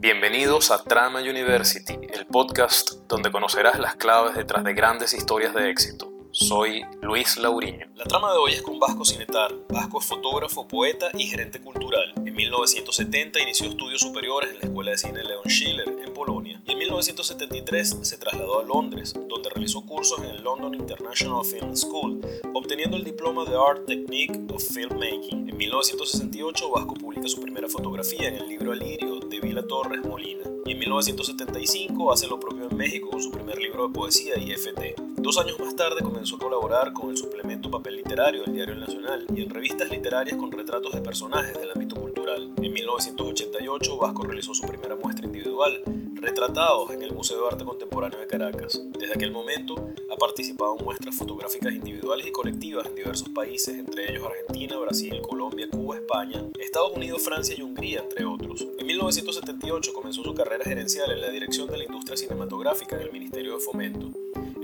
Bienvenidos a Trama University, el podcast donde conocerás las claves detrás de grandes historias de éxito. Soy Luis Lauriño. La trama de hoy es con Vasco Cinetar. Vasco es fotógrafo, poeta y gerente cultural. En 1970 inició estudios superiores en la Escuela de Cine Leon Schiller 1973 se trasladó a Londres, donde realizó cursos en el London International Film School, obteniendo el diploma de Art Technique of Filmmaking. En 1968 Vasco publica su primera fotografía en el libro Alirio de Vila Torres Molina y en 1975 hace lo propio en México con su primer libro de poesía IFT. Dos años más tarde comenzó a colaborar con el suplemento Papel Literario del Diario Nacional y en revistas literarias con retratos de personajes del ámbito cultural. En 1988 Vasco realizó su primera muestra individual, Retratados en el Museo de Arte Contemporáneo de Caracas. Desde aquel momento ha participado en muestras fotográficas individuales y colectivas en diversos países, entre ellos Argentina, Brasil, Colombia, Cuba, España, Estados Unidos, Francia y Hungría, entre otros. En 1978 comenzó su carrera gerencial en la dirección de la industria cinematográfica en el Ministerio de Fomento.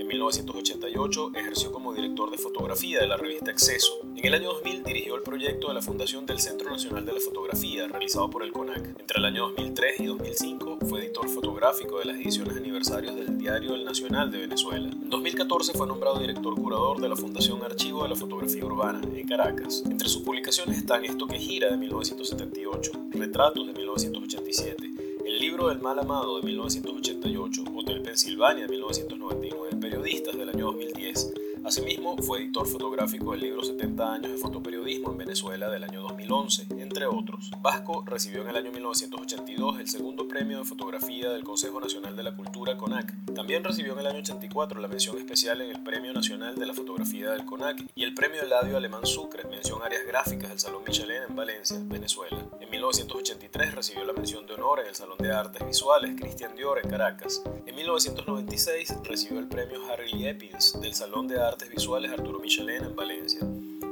En 1988 ejerció como director de fotografía de la revista Exceso. En el año 2000 dirigió el proyecto de la fundación del Centro Nacional de la Fotografía, realizado por el CONAC. Entre el año 2003 y 2005 fue editor fotográfico de las ediciones aniversarios del diario El Nacional de Venezuela. En 2014 fue nombrado director curador de la Fundación Archivo de la Fotografía Urbana, en Caracas. Entre sus publicaciones están Esto que gira de 1978, Retratos de 1987, El libro del mal amado de 1988, Hotel Pensilvania de 1999, Periodistas del año 2010. Asimismo, fue editor fotográfico del libro 70 años de fotoperiodismo en Venezuela del año 2011, entre otros. Vasco recibió en el año 1982 el segundo premio de fotografía del Consejo Nacional de la Cultura CONAC. También recibió en el año 84 la mención especial en el Premio Nacional de la Fotografía del CONAC y el Premio Eladio Alemán Sucre, mención áreas gráficas del Salón Michelin en Valencia, Venezuela. En 1983 recibió la mención de honor en el Salón de Artes Visuales Christian Dior en Caracas. En 1996 recibió el premio Harry Liepins del Salón de Artes Visuales Arturo Michelin en Valencia.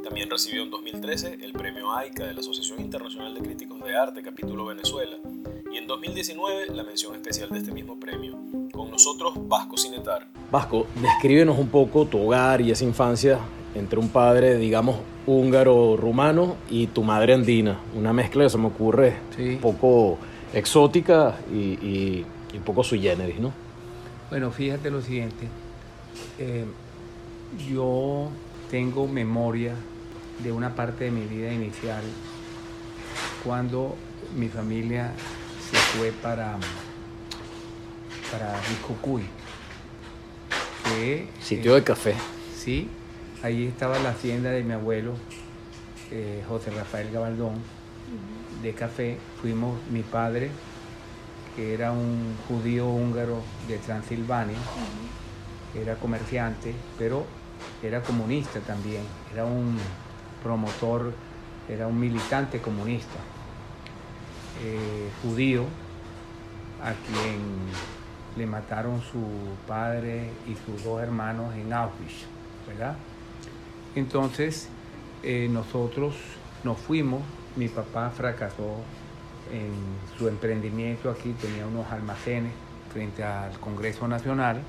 También recibió en 2013 el premio AICA de la Asociación Internacional de Críticos de Arte, capítulo Venezuela. Y en 2019 la mención especial de este mismo premio. Con nosotros, Vasco Cinetar. Vasco, descríbenos un poco tu hogar y esa infancia entre un padre, digamos, húngaro-rumano y tu madre andina. Una mezcla que se me ocurre un poco exótica y, y, y, un poco sui generis, ¿no? Bueno, fíjate lo siguiente. Eh, yo tengo memoria de una parte de mi vida inicial cuando mi familia se fue para, para Ricocuy. Sitio de café. Sí, ahí estaba la hacienda de mi abuelo, eh, José Rafael Gabaldón, de café. Fuimos mi padre, que era un judío húngaro de Transilvania, era comerciante, pero era comunista también, era un promotor, era un militante comunista, eh, judío, a quien le mataron su padre y sus dos hermanos en Auschwitz, ¿verdad? Entonces, eh, nosotros nos fuimos, mi papá fracasó en su emprendimiento aquí, tenía unos almacenes frente al Congreso Nacional,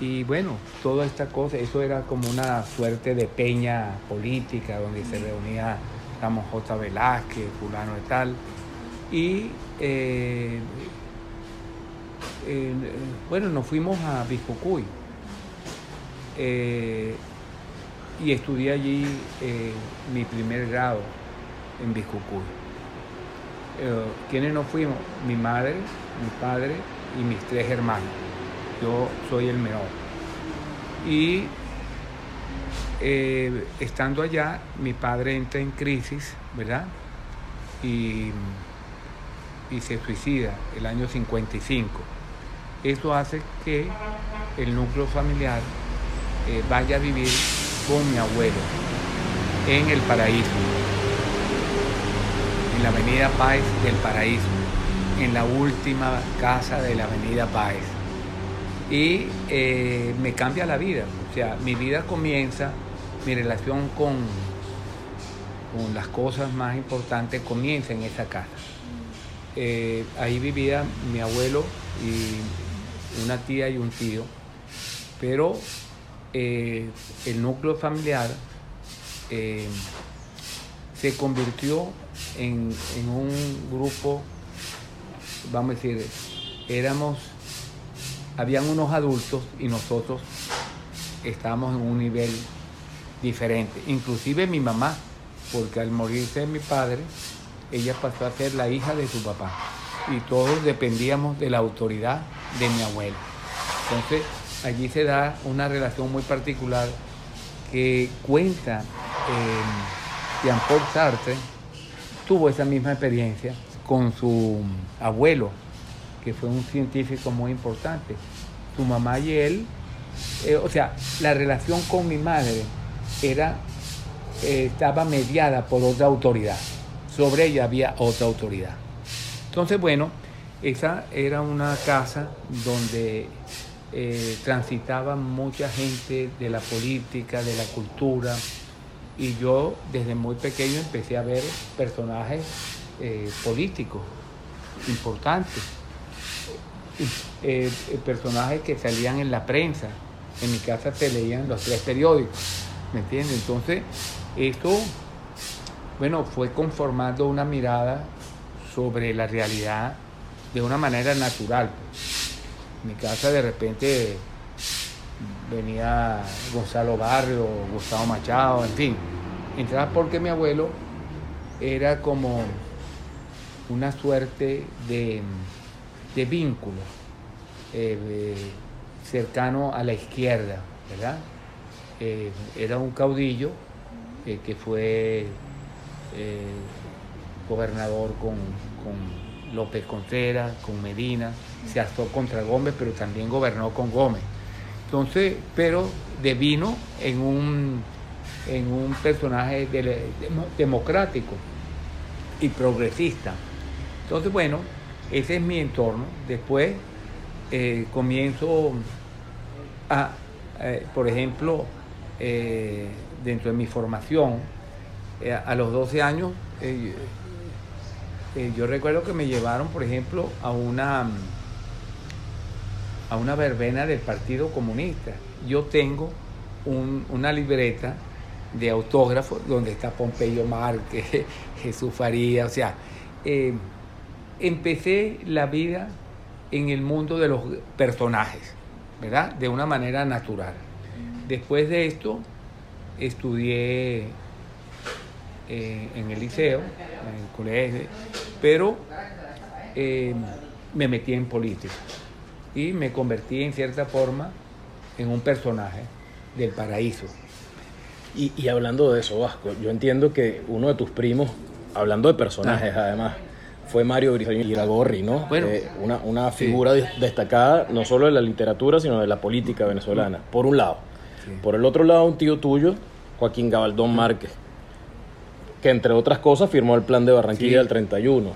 y bueno, toda esta cosa, eso era como una suerte de peña política donde se reunía, digamos, J. Velázquez, fulano y tal. Y eh, eh, bueno, nos fuimos a Biscocuy eh, y estudié allí mi primer grado en Biscocuy. ¿Quiénes nos fuimos? Mi madre, mi padre y mis tres hermanos yo soy el menor. Y eh, estando allá, mi padre entra en crisis, ¿verdad? Y, y se suicida el año 55. Eso hace que el núcleo familiar eh, vaya a vivir con mi abuelo en el paraíso, en la avenida Páez del Paraíso, en la última casa de la avenida Páez y eh, me cambia la vida. O sea, mi vida comienza, mi relación con, con las cosas más importantes comienza en esa casa. Eh, ahí vivía mi abuelo y una tía y un tío, pero eh, el núcleo familiar se convirtió en, en un grupo vamos a decir, éramos, habían unos adultos y nosotros estábamos en un nivel diferente. Inclusive mi mamá, porque al morirse mi padre, ella pasó a ser la hija de su papá. Y todos dependíamos de la autoridad de mi abuelo. Entonces, allí se da una relación muy particular que cuenta eh, Jean-Paul Sartre, tuvo esa misma experiencia con su abuelo, que fue un científico muy importante. Su mamá y él, eh, o sea, la relación con mi madre era, eh, estaba mediada por otra autoridad. Sobre ella había otra autoridad. Entonces, bueno, esa era una casa donde eh, transitaba mucha gente de la política, de la cultura, y yo desde muy pequeño empecé a ver personajes políticos importantes, eh, personajes que salían en la prensa. En mi casa se leían los tres periódicos, ¿me entiendes? Entonces, esto, bueno, fue conformando una mirada sobre la realidad de una manera natural. En mi casa de repente venía Gonzalo Barrio, Gustavo Machado, en fin. Entraba porque mi abuelo era como una suerte de, vínculo eh, cercano a la izquierda, ¿verdad? Eh, era un caudillo eh, que fue gobernador con, López Contreras, con Medina, se alzó contra Gómez, pero también gobernó con Gómez. Entonces, pero devino en un, en un personaje democrático y progresista. Entonces, bueno, ese es mi entorno. Después eh, comienzo a, eh, por ejemplo, eh, dentro de mi formación, a los 12 años, yo recuerdo que me llevaron, por ejemplo, a una a una verbena del Partido Comunista. Yo tengo una libreta de autógrafos donde está Pompeyo Márquez, Jesús Faría, o sea, empecé la vida en el mundo de los personajes, ¿verdad? De una manera natural. Después de esto, estudié eh, en el liceo, en el colegio, pero eh, me metí en política y me convertí en cierta forma en un personaje del paraíso. Y, hablando de eso, Vasco, yo entiendo que uno de tus primos, hablando de personajes ah. además, fue Mario Briceño Iragorri, ¿no? Bueno, eh, una, una, figura destacada no solo de la literatura, sino de la política venezolana, por un lado. Por el otro lado, un tío tuyo, Joaquín Gabaldón Márquez, que entre otras cosas firmó el plan de Barranquilla del 31.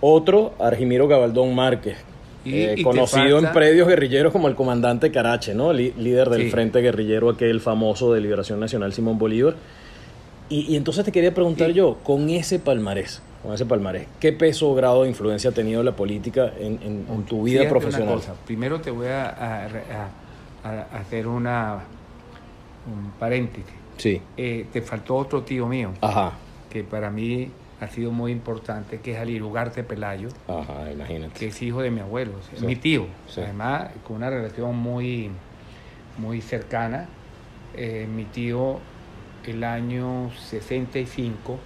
Otro, Argimiro Gabaldón Márquez, eh, conocido en predios guerrilleros como el comandante Carache, ¿no? líder del frente guerrillero aquel famoso de Liberación Nacional Simón Bolívar. Y, entonces te quería preguntar yo, con ese palmarés, con ese palmarés, ¿qué peso o grado de influencia ha tenido la política en, tu vida profesional? Primero te voy a, hacer una un paréntesis. Sí. Eh, te faltó otro tío mío. Ajá. Que para mí ha sido muy importante, que es Ali Ugarte Pelayo, Ajá, imagínate. que es hijo de mi abuelo, mi tío, además con una relación muy, muy cercana. Eh, mi tío el año 65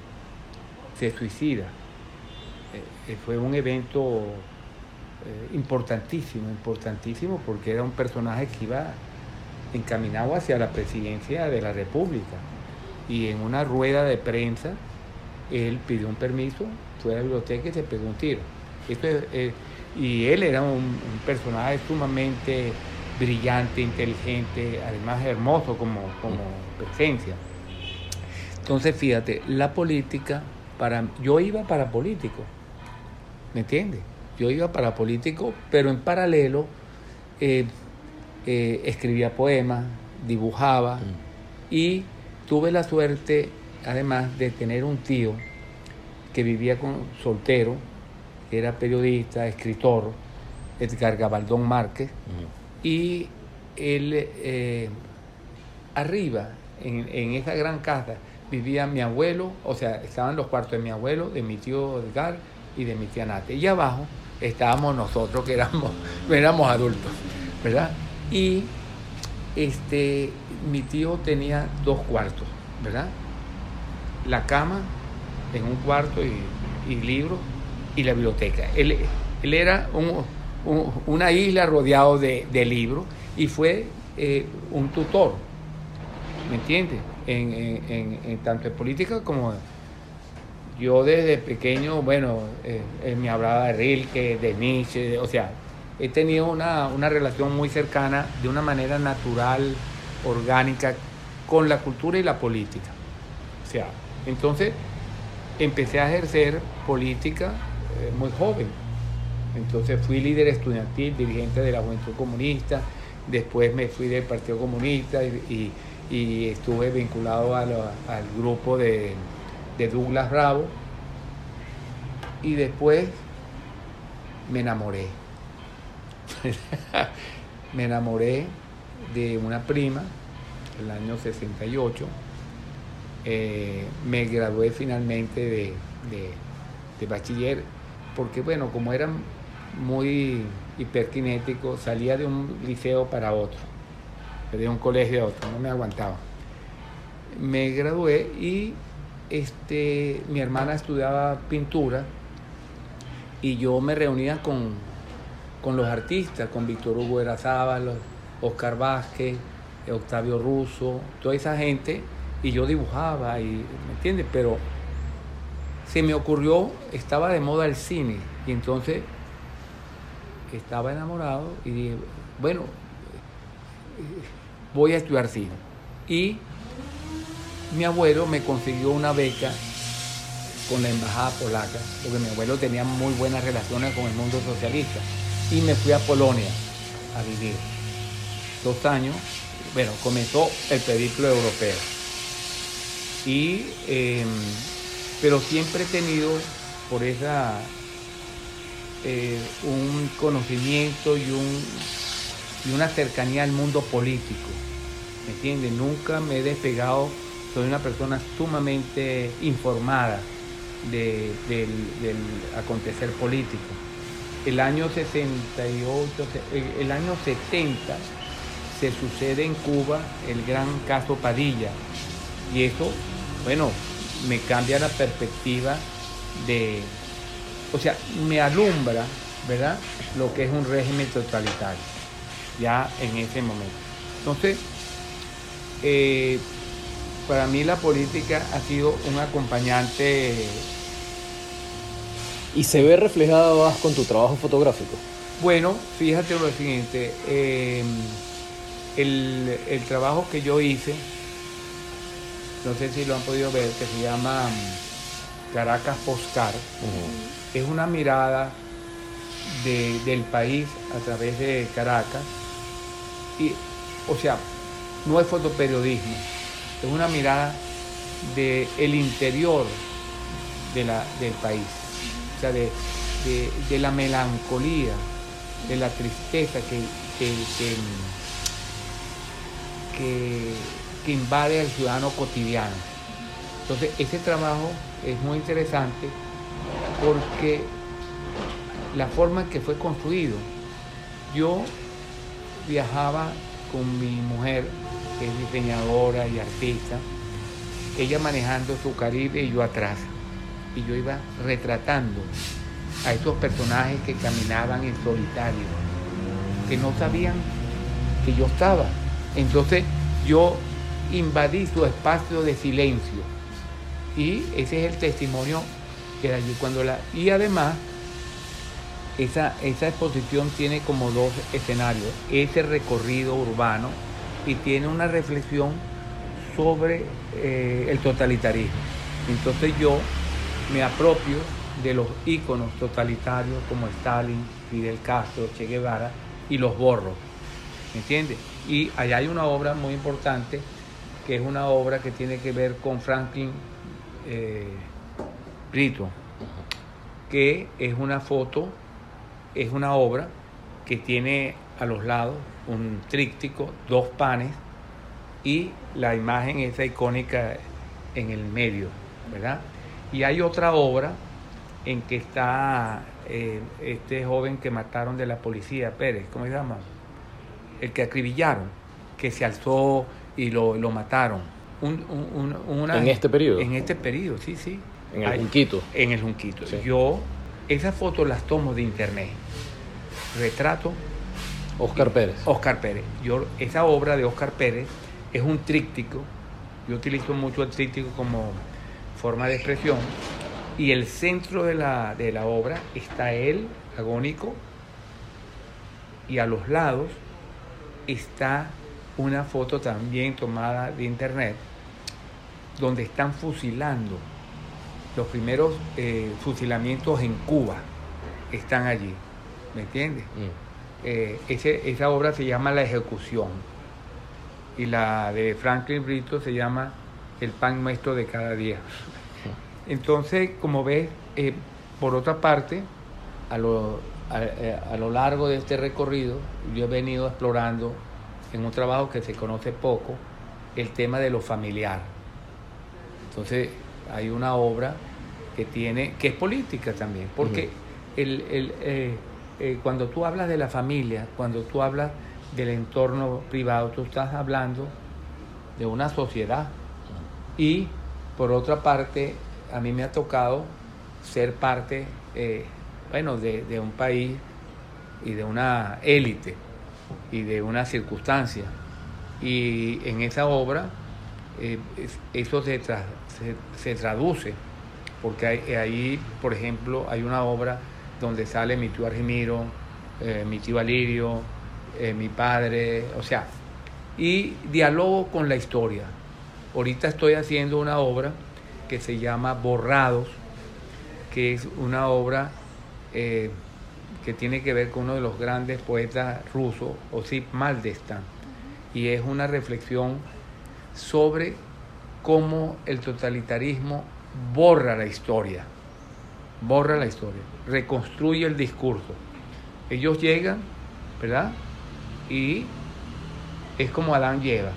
se suicida. Eh, eh, fue un evento importantísimo, importantísimo, porque era un personaje que iba encaminado hacia la presidencia de la República. Y en una rueda de prensa, él pidió un permiso, fue a la biblioteca y se pegó un tiro. y él era un, personaje sumamente brillante, inteligente, además hermoso como, como presencia. Entonces, fíjate, la política, para, yo iba para político, ¿me entiendes? Yo iba para político, pero en paralelo eh, eh, escribía poemas, dibujaba mm. y tuve la suerte además de tener un tío que vivía con soltero, era periodista, escritor, Edgar Gabaldón Márquez, y él eh, arriba, en, esa gran casa, vivía mi abuelo, o sea, estaban los cuartos de mi abuelo, de mi tío Edgar y de mi tía Nate. Y abajo estábamos nosotros que éramos, éramos adultos, ¿verdad? Y este, mi tío tenía dos cuartos, ¿verdad? La cama en un cuarto y, libros y la biblioteca. Él, él era una isla rodeado de, libros y fue eh, un tutor, ¿me entiendes? En, tanto en política como yo desde pequeño, bueno, eh, él me hablaba de Rilke, de Nietzsche, o sea, he tenido una, una relación muy cercana de una manera natural, orgánica, con la cultura y la política. O sea, entonces empecé a ejercer política eh, muy joven. Entonces fui líder estudiantil, dirigente de la Juventud Comunista, después me fui del Partido Comunista y, estuve vinculado al grupo de, de Douglas Bravo y después me enamoré. me enamoré de una prima el año 68. Eh, me gradué finalmente de, de bachiller porque bueno, como era muy hiperkinético, salía de un liceo para otro, de un colegio a otro, no me aguantaba. Me gradué y este, mi hermana estudiaba pintura y yo me reunía con, los artistas, con Víctor Hugo Erazábal, Oscar Vázquez, Octavio Russo, toda esa gente, y yo dibujaba, y, ¿me entiendes? Pero se me ocurrió, estaba de moda el cine y entonces estaba enamorado y dije, bueno, voy a estudiar cine. Y mi abuelo me consiguió una beca con la embajada polaca, porque mi abuelo tenía muy buenas relaciones con el mundo socialista. Y me fui a Polonia a vivir. Dos años, bueno, comenzó el periplo europeo. Y em, pero siempre he tenido por esa eh, un conocimiento y, un, y una cercanía al mundo político. ¿Me entiendes? Nunca me he despegado, soy una persona sumamente informada del, acontecer político. El año 68, el año 70 se sucede en Cuba el gran caso Padilla y eso, bueno, me cambia la perspectiva de, o sea, me alumbra, ¿verdad? Lo que es un régimen totalitario, ya en ese momento. Entonces, eh, para mí la política ha sido un acompañante. ¿Y se ve reflejado con tu trabajo fotográfico? Bueno, fíjate lo siguiente, eh, el, el trabajo que yo hice, no sé si lo han podido ver, que se llama mm, Caracas Postcard. Es una mirada del país a través de Caracas. Y, o sea, no es fotoperiodismo, es una mirada del el interior de la, del país, o sea, de, la melancolía, de la tristeza que, que, que que invade al ciudadano cotidiano. Entonces, ese trabajo es muy interesante porque la forma en que fue construido, yo viajaba con mi mujer, que es diseñadora y artista, ella manejando su Caribe y yo atrás. Y yo iba retratando a esos personajes que caminaban en solitario, que no sabían que yo estaba. Entonces yo invadí su espacio de silencio. Y ese es el testimonio que da allí. Cuando la, y además, esa, esa exposición tiene como dos escenarios. Ese recorrido urbano y tiene una reflexión sobre eh, el totalitarismo. Entonces yo me apropio de los íconos totalitarios como Stalin, Fidel Castro, Che Guevara y los borro. ¿Me entiendes? Y allá hay una obra muy importante que es una obra que tiene que ver con Franklin eh, Brito, que es una foto, es una obra que tiene a los lados un tríptico, dos panes y la imagen esa icónica en el medio, ¿verdad? Y hay otra obra en que está eh, este joven que mataron de la policía, Pérez, ¿cómo se llama? El que acribillaron, que se alzó y lo, mataron. ¿En este periodo? En este periodo, sí, sí. En el Junquito. En el Junquito. Yo esas fotos las tomo de internet. Retrato. Oscar Pérez. Oscar Pérez. Yo, esa obra de Oscar Pérez es un tríptico. Yo utilizo mucho el tríptico como forma de expresión y el centro de la, de la obra está él, agónico, y a los lados está una foto también tomada de internet donde están fusilando los primeros eh, fusilamientos en Cuba están allí ¿me entiendes? Mm. Eh, esa obra se llama La Ejecución y la de Franklin Brito se llama El pan nuestro de cada día entonces, como ves, eh, por otra parte, a lo, a, lo largo de este recorrido, yo he venido explorando en un trabajo que se conoce poco, el tema de lo familiar. Entonces, hay una obra que tiene, que es política también, porque el, el, eh, cuando tú hablas de la familia, cuando tú hablas del entorno privado, tú estás hablando de una sociedad. Y por otra parte, a mí me ha tocado ser parte, eh, bueno, de, un país y de una élite y de una circunstancia. Y en esa obra eh, eso se, se, traduce, porque ahí, por ejemplo, hay una obra donde sale mi tío Argemiro, eh, mi tío Alirio, mi padre, o sea, y dialogo con la historia. Ahorita estoy haciendo una obra que se llama Borrados, que es una obra eh, que tiene que ver con uno de los grandes poetas rusos, Osip Maldestan, y es una reflexión sobre cómo el totalitarismo borra la historia, borra la historia, reconstruye el discurso. Ellos llegan, ¿verdad? Y es como Adán llega.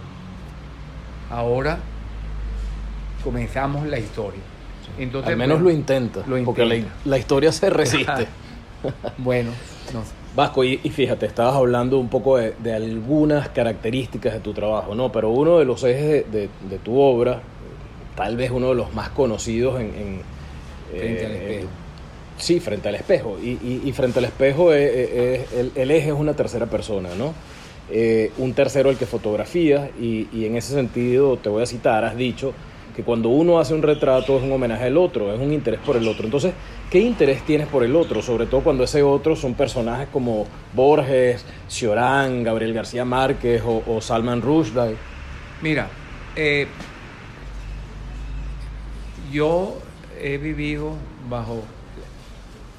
Ahora comenzamos la historia. Entonces, Al menos lo, intenta, porque la, historia se resiste. bueno, Vasco, y, fíjate, estabas hablando un poco de, algunas características de tu trabajo, ¿no? Pero uno de los ejes de, tu obra, tal vez uno de los más conocidos en... frente al eh, espejo. Sí, frente al espejo. Y, frente al espejo el, eje es una tercera persona, ¿no? Eh, un tercero el que fotografía y, y en ese sentido te voy a citar, has dicho que cuando uno hace un retrato es un homenaje al otro, es un interés por el otro. Entonces, ¿qué interés tienes por el otro? Sobre todo cuando ese otro son personajes como Borges, Ciorán, Gabriel García Márquez o, Salman Rushdie. Mira, eh, yo he vivido bajo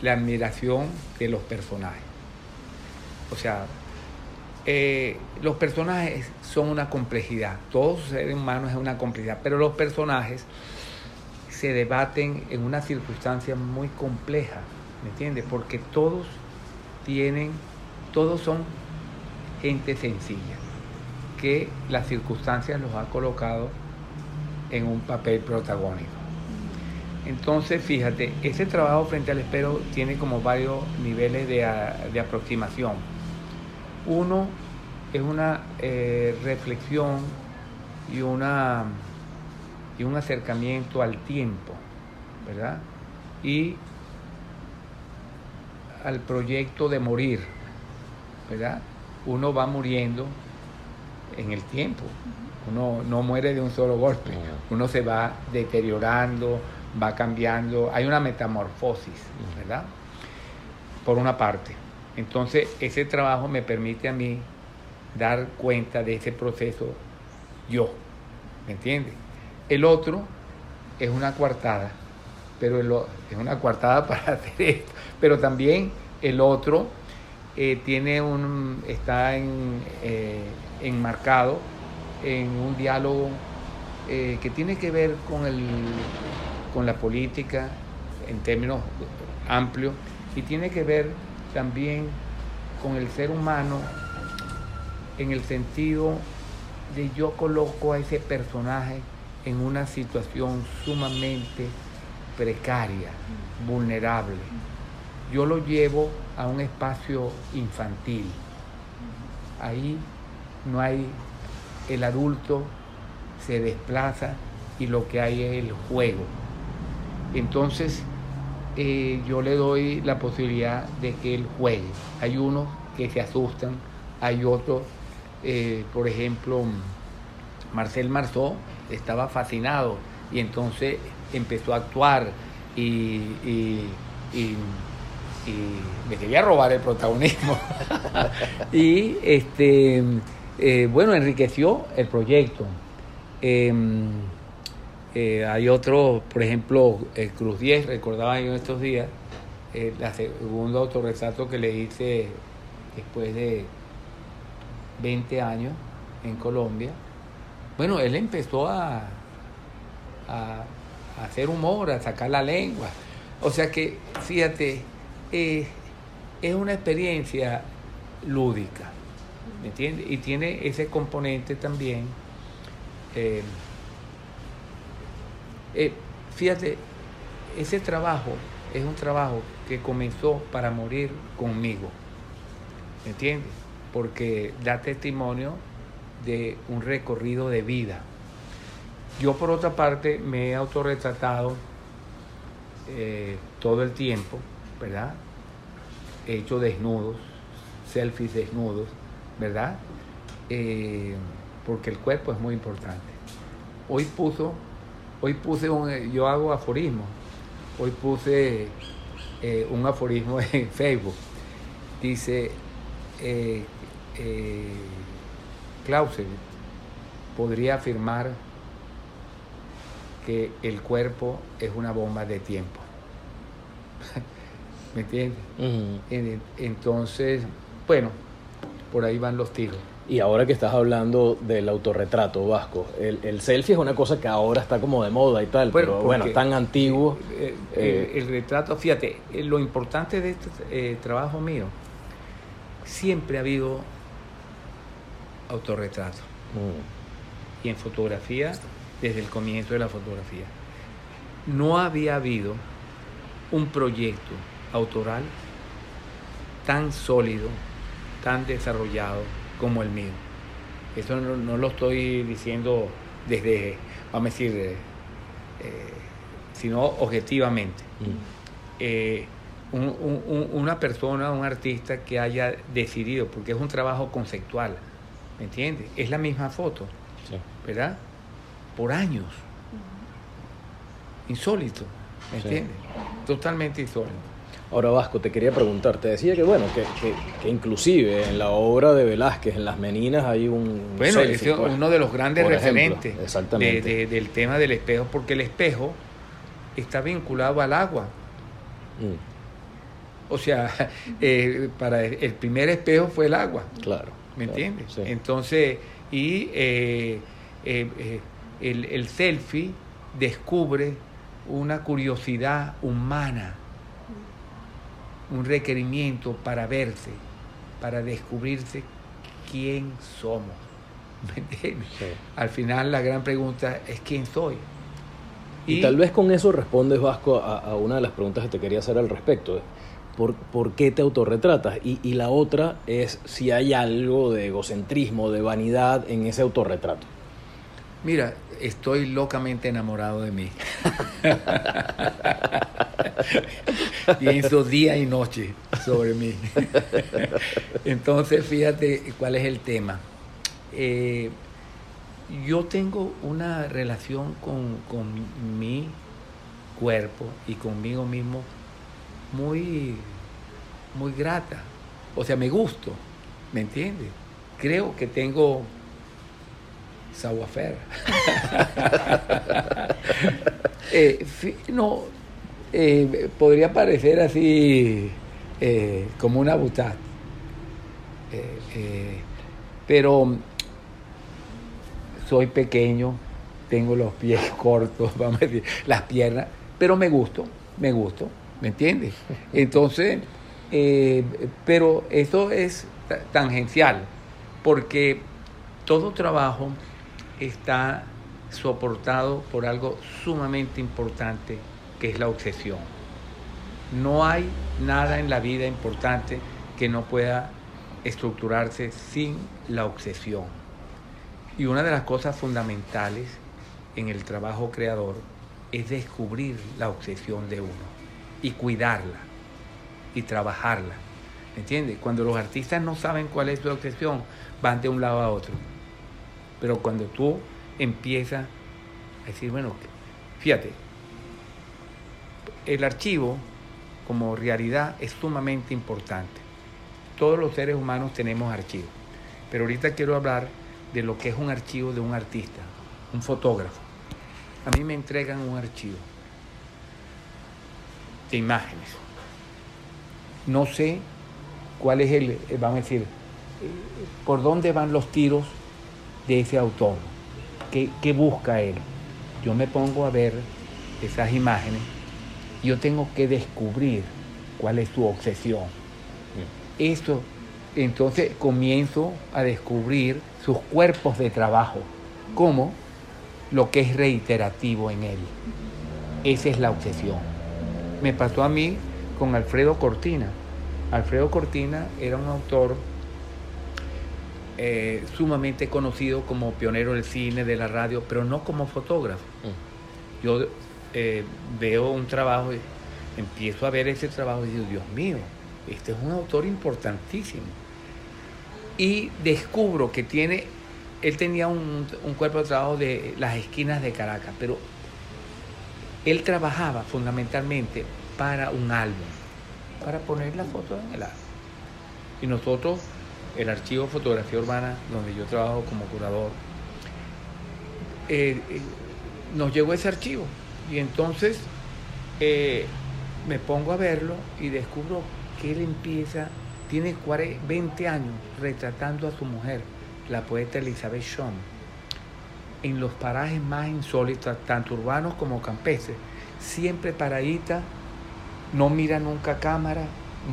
la admiración de los personajes. O sea, eh, los personajes son una complejidad, todos seres humanos es una complejidad, pero los personajes se debaten en una circunstancia muy compleja, ¿me entiendes? Porque todos tienen, todos son gente sencilla, que las circunstancias los ha colocado en un papel protagónico. Entonces, fíjate, ese trabajo frente al espero tiene como varios niveles de, de aproximación uno es una eh, reflexión y, una, y un acercamiento al tiempo, ¿verdad? Y al proyecto de morir, ¿verdad? Uno va muriendo en el tiempo, uno no muere de un solo golpe, uno se va deteriorando, va cambiando, hay una metamorfosis, ¿verdad? Por una parte. Entonces, ese trabajo me permite a mí dar cuenta de ese proceso yo, ¿me entiendes? El otro es una coartada, pero es una coartada para hacer esto, pero también el otro eh, tiene un, está en, eh, enmarcado en un diálogo eh, que tiene que ver con, el, con la política en términos amplios y tiene que ver también con el ser humano en el sentido de yo coloco a ese personaje en una situación sumamente precaria, vulnerable. Yo lo llevo a un espacio infantil. Ahí no hay, el adulto se desplaza y lo que hay es el juego. Entonces, eh, yo le doy la posibilidad de que él juegue. Hay unos que se asustan, hay otros, eh, por ejemplo, Marcel Marceau estaba fascinado y entonces empezó a actuar y, me quería robar el protagonismo. y este, eh, bueno, enriqueció el proyecto. Em, eh, hay otro, por ejemplo, el Cruz 10, recordaba yo estos días, el segundo autorretrato que le hice después de 20 años en Colombia. Bueno, él empezó a, a, hacer humor, a sacar la lengua. O sea que, fíjate, eh, es una experiencia lúdica, ¿me entiendes? Y tiene ese componente también. Eh, eh, fíjate, ese trabajo es un trabajo que comenzó para morir conmigo, ¿me entiendes? Porque da testimonio de un recorrido de vida. Yo por otra parte me he autorretratado eh, todo el tiempo, ¿verdad? He hecho desnudos, selfies desnudos, ¿verdad? Eh, porque el cuerpo es muy importante. Hoy puso, hoy puse un, yo hago aforismo, hoy puse eh, un aforismo en Facebook. Dice, eh, Clausewitz podría afirmar que el cuerpo es una bomba de tiempo. ¿Me entiendes? Entonces, bueno, por ahí van los tiros. Y ahora que estás hablando del autorretrato vasco, el, selfie es una cosa que ahora está como de moda y tal, pero bueno, tan antiguo. Eh, eh, el, retrato, fíjate, eh, lo importante de este trabajo mío, siempre ha habido autorretrato. Mm. Y en fotografía desde el comienzo de la fotografía. No había habido un proyecto autoral tan sólido, tan desarrollado como el mío. Eso no, lo estoy diciendo desde, vamos a decir, eh, sino objetivamente. Mm. Eh, una persona, un artista que haya decidido, porque es un trabajo conceptual, ¿me entiendes? Es la misma foto, ¿verdad? por años. Insólito, ¿me entiendes? Totalmente insólito. Ahora Vasco, te quería preguntar, te decía que bueno, que, inclusive en la obra de Velázquez, en Las Meninas, hay un... Bueno, es pues, uno de los grandes referentes del tema del espejo, porque el espejo está vinculado al agua. Mm. O sea, eh, para el primer espejo fue el agua. Claro. ¿Me entiendes? Entonces, y eh, eh, el, selfie descubre una curiosidad humana, un requerimiento para verse, para descubrirse quién somos. Al final la gran pregunta es quién soy. Y, tal vez con eso respondes, Vasco, a, una de las preguntas que te quería hacer al respecto. ¿Por, por qué te autorretratas? Y, y la otra es si hay algo de egocentrismo, de vanidad en ese autorretrato. Mira, estoy locamente enamorado de mí. Pienso día y noche sobre mí. Entonces, fíjate cuál es el tema. Eh, yo tengo una relación con, con, mi cuerpo y conmigo mismo muy, muy grata. O sea, me gusto, ¿me entiendes? Creo que tengo savoir eh, no, eh, podría parecer así eh, como una butad. pero soy pequeño, tengo los pies cortos, vamos a decir, las piernas, pero me gusto, me gusto, ¿me entiendes? Entonces, pero eso es tangencial, porque todo trabajo está soportado por algo sumamente importante, que es la obsesión. No hay nada en la vida importante que no pueda estructurarse sin la obsesión. Y una de las cosas fundamentales en el trabajo creador es descubrir la obsesión de uno y cuidarla y trabajarla. ¿Me entiendes? Cuando los artistas no saben cuál es su obsesión, van de un lado a otro. Pero cuando tú empiezas a decir, bueno, fíjate, el archivo como realidad es sumamente importante. Todos los seres humanos tenemos archivos. Pero ahorita quiero hablar de lo que es un archivo de un artista, un fotógrafo. A mí me entregan un archivo de imágenes. No sé cuál es el, eh, vamos a decir, eh, por dónde van los tiros de ese autor, qué, qué busca él. Yo me pongo a ver esas imágenes, yo tengo que descubrir cuál es su obsesión. Esto, entonces comienzo a descubrir sus cuerpos de trabajo, como lo que es reiterativo en él. Esa es la obsesión. Me pasó a mí con Alfredo Cortina. Alfredo Cortina era un autor eh, sumamente conocido como pionero del cine, de la radio, pero no como fotógrafo. Mm. Yo eh, veo un trabajo, empiezo a ver ese trabajo y digo, Dios mío, este es un autor importantísimo. Y descubro que tiene, él tenía un, un cuerpo de trabajo de las esquinas de Caracas, pero él trabajaba fundamentalmente para un álbum, para poner la foto en el álbum. Y nosotros, el archivo Fotografía Urbana, donde yo trabajo como curador, eh, eh, nos llegó ese archivo. Y entonces eh, me pongo a verlo y descubro que él empieza, tiene 20 años retratando a su mujer, la poeta Elizabeth Shaw, en los parajes más insólitos, tanto urbanos como campestres, siempre paradita, no mira nunca cámara,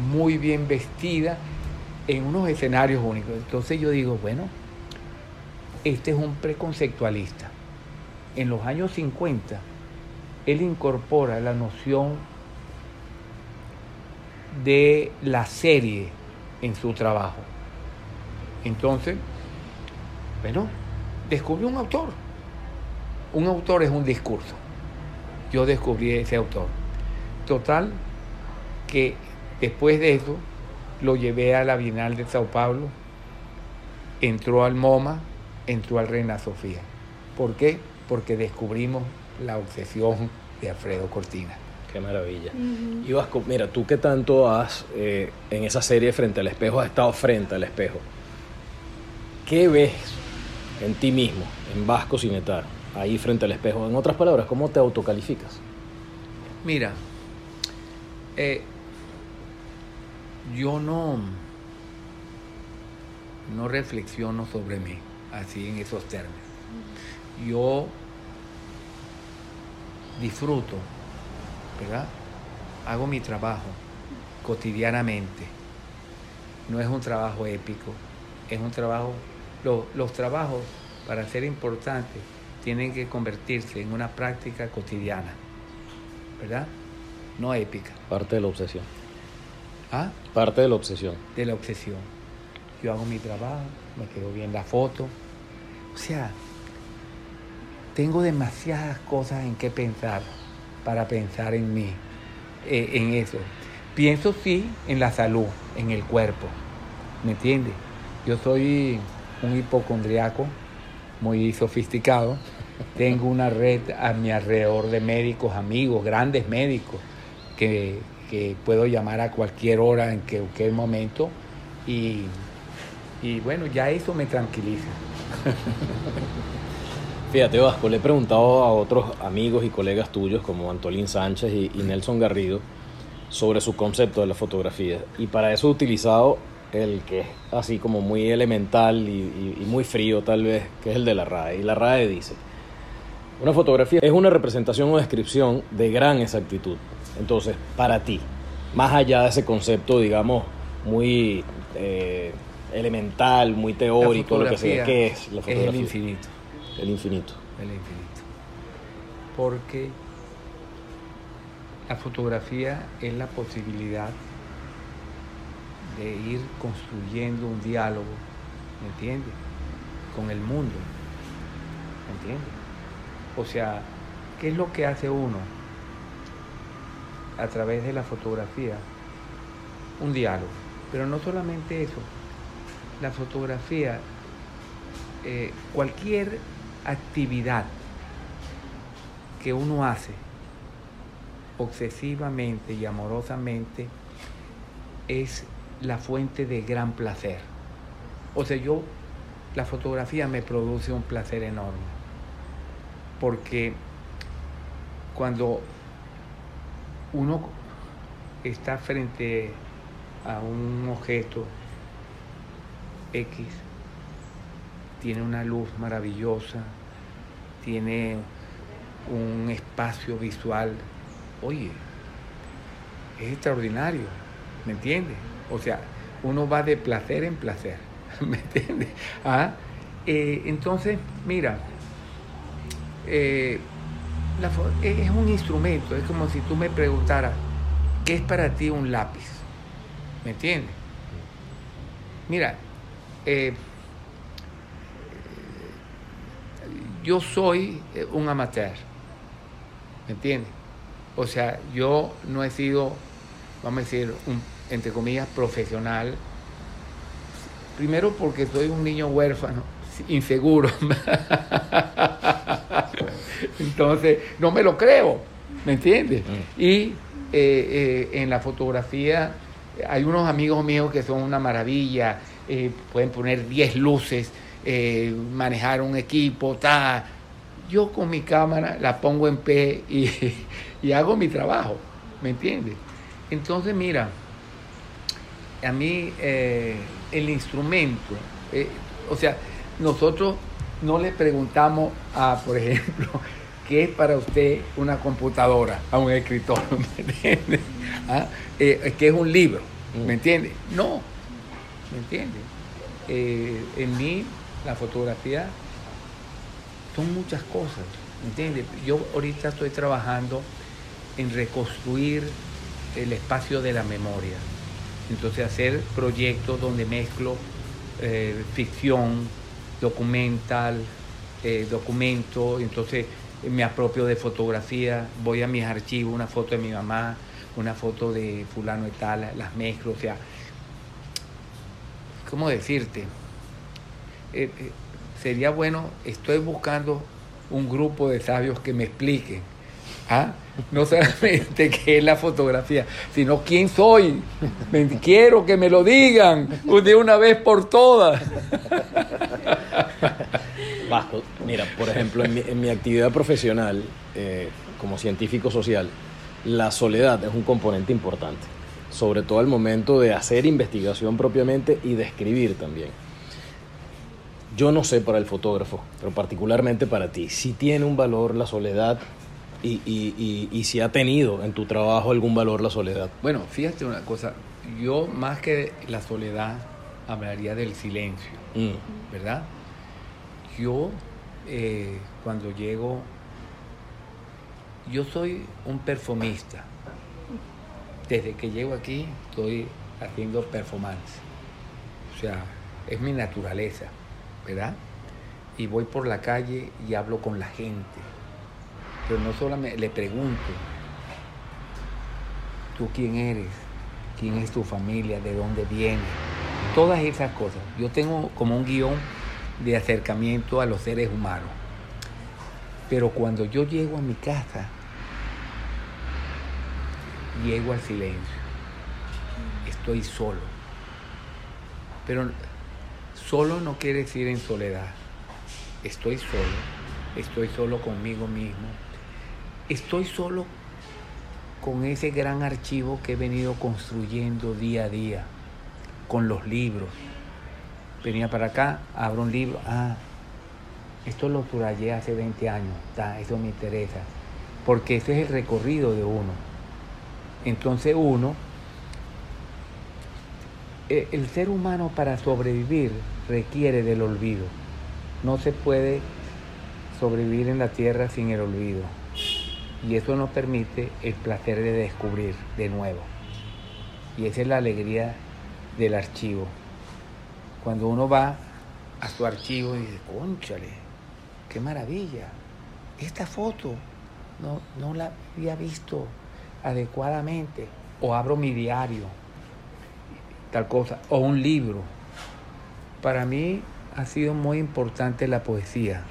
muy bien vestida, en unos escenarios únicos. Entonces yo digo, bueno, este es un preconceptualista. En los años 50, él incorpora la noción de la serie en su trabajo. Entonces, bueno, descubrió un autor. Un autor es un discurso. Yo descubrí ese autor. Total, que después de eso lo llevé a la Bienal de Sao Paulo, entró al MoMA, entró al Reina Sofía. ¿Por qué? Porque descubrimos la obsesión de Alfredo Cortina. Qué maravilla. Y Vasco, mira, tú que tanto has, eh, en esa serie Frente al Espejo, has estado frente al espejo. ¿Qué ves en ti mismo, en Vasco Cinetar, ahí frente al espejo? En otras palabras, ¿cómo te autocalificas? Mira, eh, yo no, no reflexiono sobre mí así en esos términos. Yo disfruto ¿verdad? Hago mi trabajo cotidianamente. No es un trabajo épico, es un trabajo... los trabajos, para ser importantes, tienen que convertirse en una práctica cotidiana, ¿verdad? No épica. Parte de la obsesión. ¿Ah? Parte de la obsesión. De la obsesión. Yo hago mi trabajo, me quedo bien la foto. O sea, tengo demasiadas cosas en qué pensar para pensar en mí, eh, en eso. Pienso sí en la salud, en el cuerpo, ¿me entiendes? Yo soy un hipocondriaco muy sofisticado. Tengo una red a mi alrededor de médicos, amigos, grandes médicos, que, que puedo llamar a cualquier hora, en cualquier momento. Y, y bueno, ya eso me tranquiliza. Fíjate, Vasco, le he preguntado a otros amigos y colegas tuyos como Antolín Sánchez y, Nelson Garrido sobre su concepto de la fotografía. Y para eso he utilizado el que es así como muy elemental y, muy frío tal vez, que es el de la RAE. Y la RAE dice, una fotografía es una representación o descripción de gran exactitud. Entonces, para ti, más allá de ese concepto, digamos, muy eh, elemental, muy teórico, lo que sea, ¿qué es la fotografía? Es el infinito. El infinito. El infinito. Porque la fotografía es la posibilidad de ir construyendo un diálogo, ¿me entiendes? Con el mundo, ¿me entiendes? O sea, ¿qué es lo que hace uno a través de la fotografía? Un diálogo. Pero no solamente eso, la fotografía, eh, cualquier actividad que uno hace obsesivamente y amorosamente es la fuente de gran placer. O sea, yo, la fotografía me produce un placer enorme, porque cuando uno está frente a un objeto X, tiene una luz maravillosa, tiene un espacio visual, oye, es extraordinario, ¿me entiendes? O sea, uno va de placer en placer, ¿me entiendes? ¿Ah? Eh, entonces, mira, eh, es un instrumento, es como si tú me preguntaras, ¿qué es para ti un lápiz? ¿Me entiendes? Mira, eh, yo soy un amateur, ¿me entiendes? O sea, yo no he sido, vamos a decir, un entre comillas, profesional. Primero porque soy un niño huérfano, inseguro. Entonces, no me lo creo, ¿me entiendes? Mm. Y eh, eh, en la fotografía hay unos amigos míos que son una maravilla, eh, pueden poner 10 luces, manejar un equipo, ta. Yo con mi cámara la pongo en P y, y hago mi trabajo, ¿me entiendes? Entonces, mira, a mí eh, el instrumento, eh, o sea, nosotros no le preguntamos a, por ejemplo, ¿qué es para usted una computadora? A un escritor, ¿me entiende? ¿Ah? Eh, ¿Qué es un libro? ¿Me mm. entiende? No, ¿me entiende? en mí, la fotografía son muchas cosas, ¿me entiende? Yo ahorita estoy trabajando en reconstruir el espacio de la memoria. Entonces hacer proyectos donde mezclo eh, ficción, documental, eh, documento, entonces me apropio de fotografía, voy a mis archivos, una foto de mi mamá, una foto de fulano y tal, las mezclo, o sea, ¿cómo decirte? Eh, sería bueno, estoy buscando un grupo de sabios que me expliquen ¿Ah? No solamente qué es la fotografía, sino quién soy. Quiero que me lo digan de una vez por todas. Bajo, mira, por ejemplo, en mi, actividad profesional eh, como científico social, la soledad es un componente importante, sobre todo al momento de hacer investigación propiamente y de también. Yo no sé para el fotógrafo, pero particularmente para ti, si tiene un valor la soledad y, y, y, si ha tenido en tu trabajo algún valor la soledad. Bueno, fíjate una cosa, yo más que la soledad hablaría del silencio, mm. ¿verdad? Yo eh, cuando llego, yo soy un perfumista. Desde que llego aquí estoy haciendo performance. O sea, es mi naturaleza, ¿verdad? Y voy por la calle y hablo con la gente pero no solamente le pregunto, ¿tú quién eres? ¿Quién es tu familia? ¿De dónde vienes? Todas esas cosas. Yo tengo como un guion de acercamiento a los seres humanos. Pero cuando yo llego a mi casa, llego al silencio. Estoy solo. Pero solo no quiere decir en soledad. Estoy solo. Estoy solo conmigo mismo estoy solo con ese gran archivo que he venido construyendo día a día, con los libros. Venía para acá, abro un libro, ah, esto lo subrayé hace 20 años, eso me interesa, porque ese es el recorrido de uno. Entonces uno, e, el ser humano para sobrevivir requiere del olvido. No se puede sobrevivir en la tierra sin el olvido. Y eso nos permite el placer de descubrir de nuevo. Y esa es la alegría del archivo. Cuando uno va a su archivo y dice, conchale, qué maravilla. Esta foto no, no la había visto adecuadamente. O abro mi diario, tal cosa, o un libro. Para mí ha sido muy importante la poesía.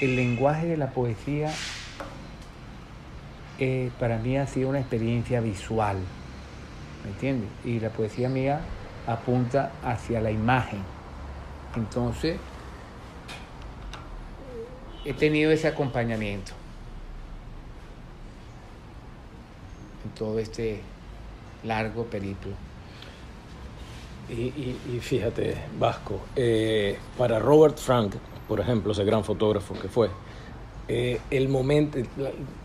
El lenguaje de la poesía para mí ha sido una experiencia visual, ¿me entiendes? Y la poesía mía apunta hacia la imagen. Entonces, he tenido ese acompañamiento en todo este largo periplo. Y, fíjate, Vasco, eh, para Robert Frank, por ejemplo, ese gran fotógrafo que fue, eh, el momento,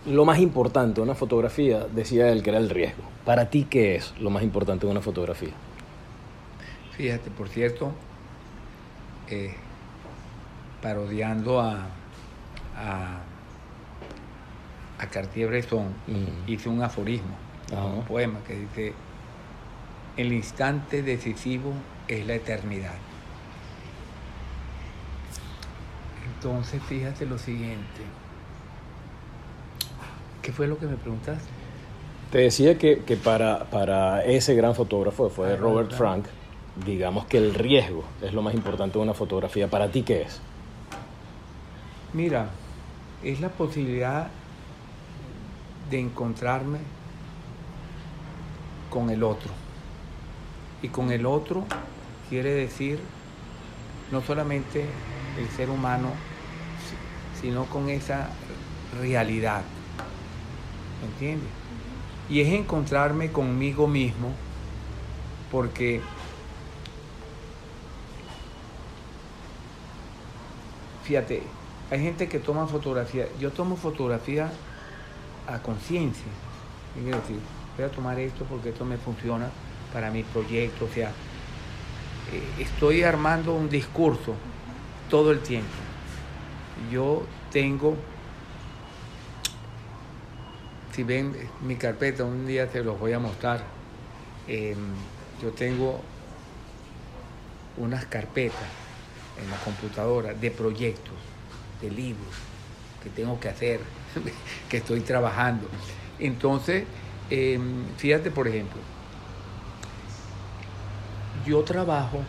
lo más importante de una fotografía, decía él que era el riesgo. ¿Para ti qué es lo más importante de una fotografía? Fíjate, por cierto, eh, parodiando a, a, a Cartier-Bresson, mm. hice un aforismo, un poema que dice, el instante decisivo es la eternidad. Entonces, fíjate lo siguiente. ¿Qué fue lo que me preguntaste? Te decía que, para, para, ese gran fotógrafo, fue ah, Robert Frank, digamos que el riesgo es lo más importante de una fotografía. ¿Para ti qué es? Mira, es la posibilidad de encontrarme con el otro. Y con el otro quiere decir no solamente el ser humano, sino con esa realidad. ¿Me entiendes? Y es encontrarme conmigo mismo porque fíjate, hay gente que toma fotografía. Yo tomo fotografía a conciencia. Quiero decir, voy a tomar esto porque esto me funciona para mi proyecto. O sea, eh, estoy armando un discurso todo el tiempo. Yo tengo, si ven mi carpeta, un día te los voy a mostrar. Em, yo tengo unas carpetas en la computadora de proyectos, de libros que tengo que hacer, que estoy trabajando. Entonces, em, fíjate, por ejemplo, yo trabajo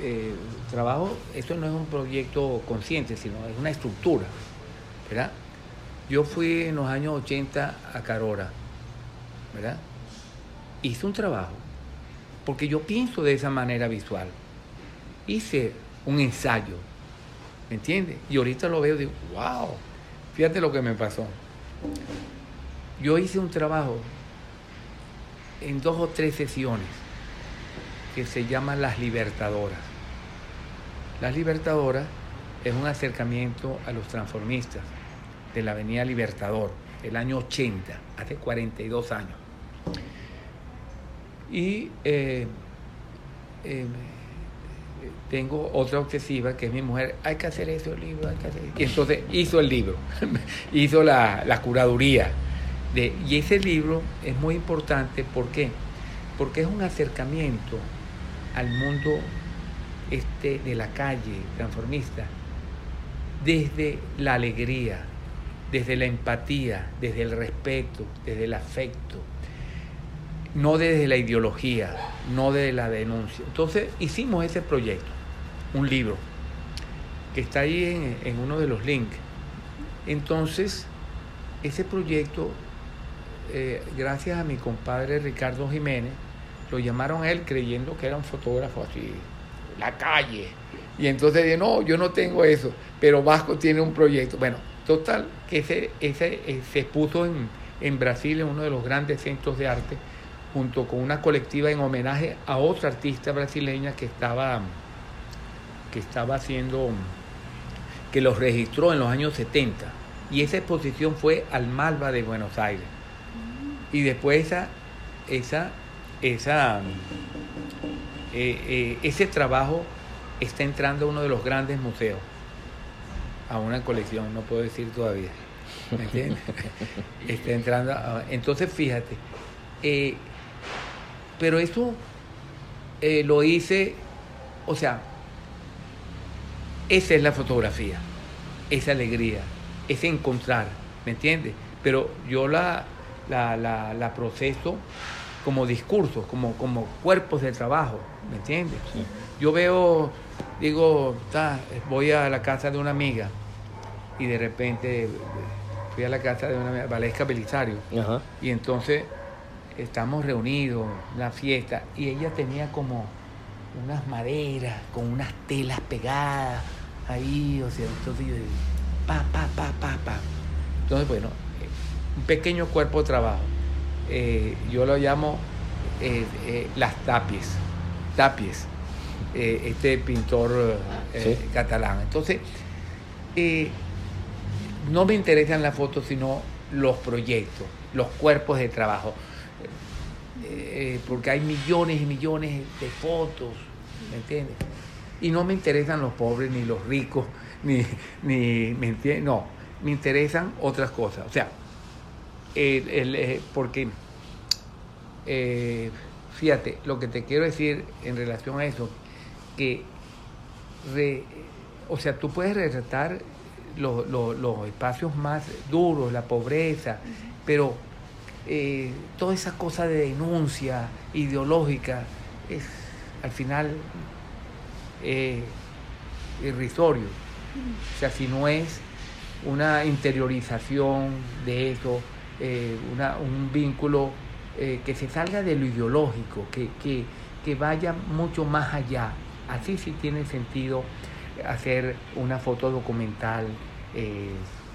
eh, trabajo, esto no es un proyecto consciente, sino es una estructura, ¿verdad? Yo fui en los años 80 a Carora, ¿verdad? Hice un trabajo, porque yo pienso de esa manera visual. Hice un ensayo, ¿me entiendes? Y ahorita lo veo y digo, wow, fíjate lo que me pasó. Yo hice un trabajo en dos o tres sesiones que se llama Las Libertadoras. Las Libertadoras es un acercamiento a los transformistas de la Avenida Libertador, el año 80, hace 42 años. Y eh, eh, tengo otra obsesiva que es mi mujer, hay que hacer eso, el libro, hay que hacer Y entonces hizo el libro, hizo la, curaduría. De, y ese libro es muy importante, ¿por qué? Porque es un acercamiento al mundo este, de la calle transformista desde la alegría, desde la empatía, desde el respeto, desde el afecto, no desde la ideología, no desde la denuncia. Entonces hicimos ese proyecto, un libro, que está ahí en, uno de los links. Entonces, ese proyecto, eh, gracias a mi compadre Ricardo Jiménez, lo llamaron a él creyendo que era un fotógrafo así, la calle. Y entonces dije, no, yo no tengo eso, pero Vasco tiene un proyecto. Bueno, total, que ese, eh, se puso en, en Brasil, en uno de los grandes centros de arte, junto con una colectiva en homenaje a otra artista brasileña que estaba, que estaba haciendo, que los registró en los años 70. Y esa exposición fue al Malva de Buenos Aires. Y después esa, esa, esa eh, eh, ese trabajo está entrando a uno de los grandes museos, a una colección, no puedo decir todavía. ¿me entiendes? Está entrando, entonces fíjate, eh, pero eso lo hice, o sea, esa es la fotografía, esa alegría, ese encontrar, ¿me entiendes? Pero yo la, la, la, proceso como discursos, como, como cuerpos de trabajo, ¿me entiendes? Yo veo, digo, voy a la casa de una amiga y de repente fui a la casa de una amiga, Valesca Belisario, y entonces estamos reunidos, la fiesta, y ella tenía como unas maderas con unas telas pegadas ahí, o sea, entonces yo pa, pa, pa, pa, pa. Entonces, bueno, un pequeño cuerpo de trabajo. Eh, yo lo llamo eh, eh, las tapies, tapies, este pintor catalán. Entonces, no me interesan las fotos, sino los proyectos, los cuerpos de trabajo. porque hay millones y millones de fotos, ¿me entiendes? Y no me interesan los pobres, ni los ricos, ni, ni ¿me entiendes? No, me interesan otras cosas. O sea, el, eh, porque, eh, fíjate, lo que te quiero decir en relación a eso, que, o sea, tú puedes retratar los espacios más duros, la pobreza, pero eh, toda esa cosa de denuncia ideológica es al final irrisorio. O sea, si no es una interiorización de eso, eh, un vínculo eh, que se salga de lo ideológico, que, que, vaya mucho más allá. Así sí tiene sentido hacer una foto documental eh,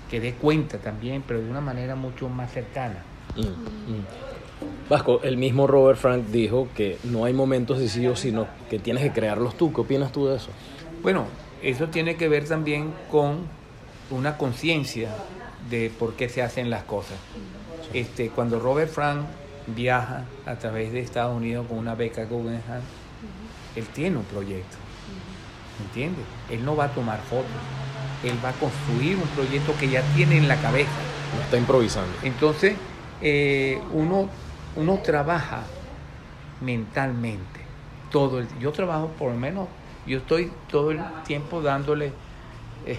que dé cuenta también, pero de una manera mucho más cercana. Mm, mm. Vasco, el mismo Robert Frank dijo que no hay momentos decisivos, sino que tienes que crearlos tú. ¿Qué opinas tú de eso? Bueno, eso tiene que ver también con una conciencia de por qué se hacen las cosas. Este, cuando Robert Frank viaja a través de Estados Unidos con una beca Guggenheim, él tiene un proyecto. ¿Entiendes? Él no va a tomar fotos. Él va a construir un proyecto que ya tiene en la cabeza. No está improvisando. Entonces, eh, uno, uno trabaja mentalmente. Todo el, yo trabajo por lo menos, yo estoy todo el tiempo dándole eh,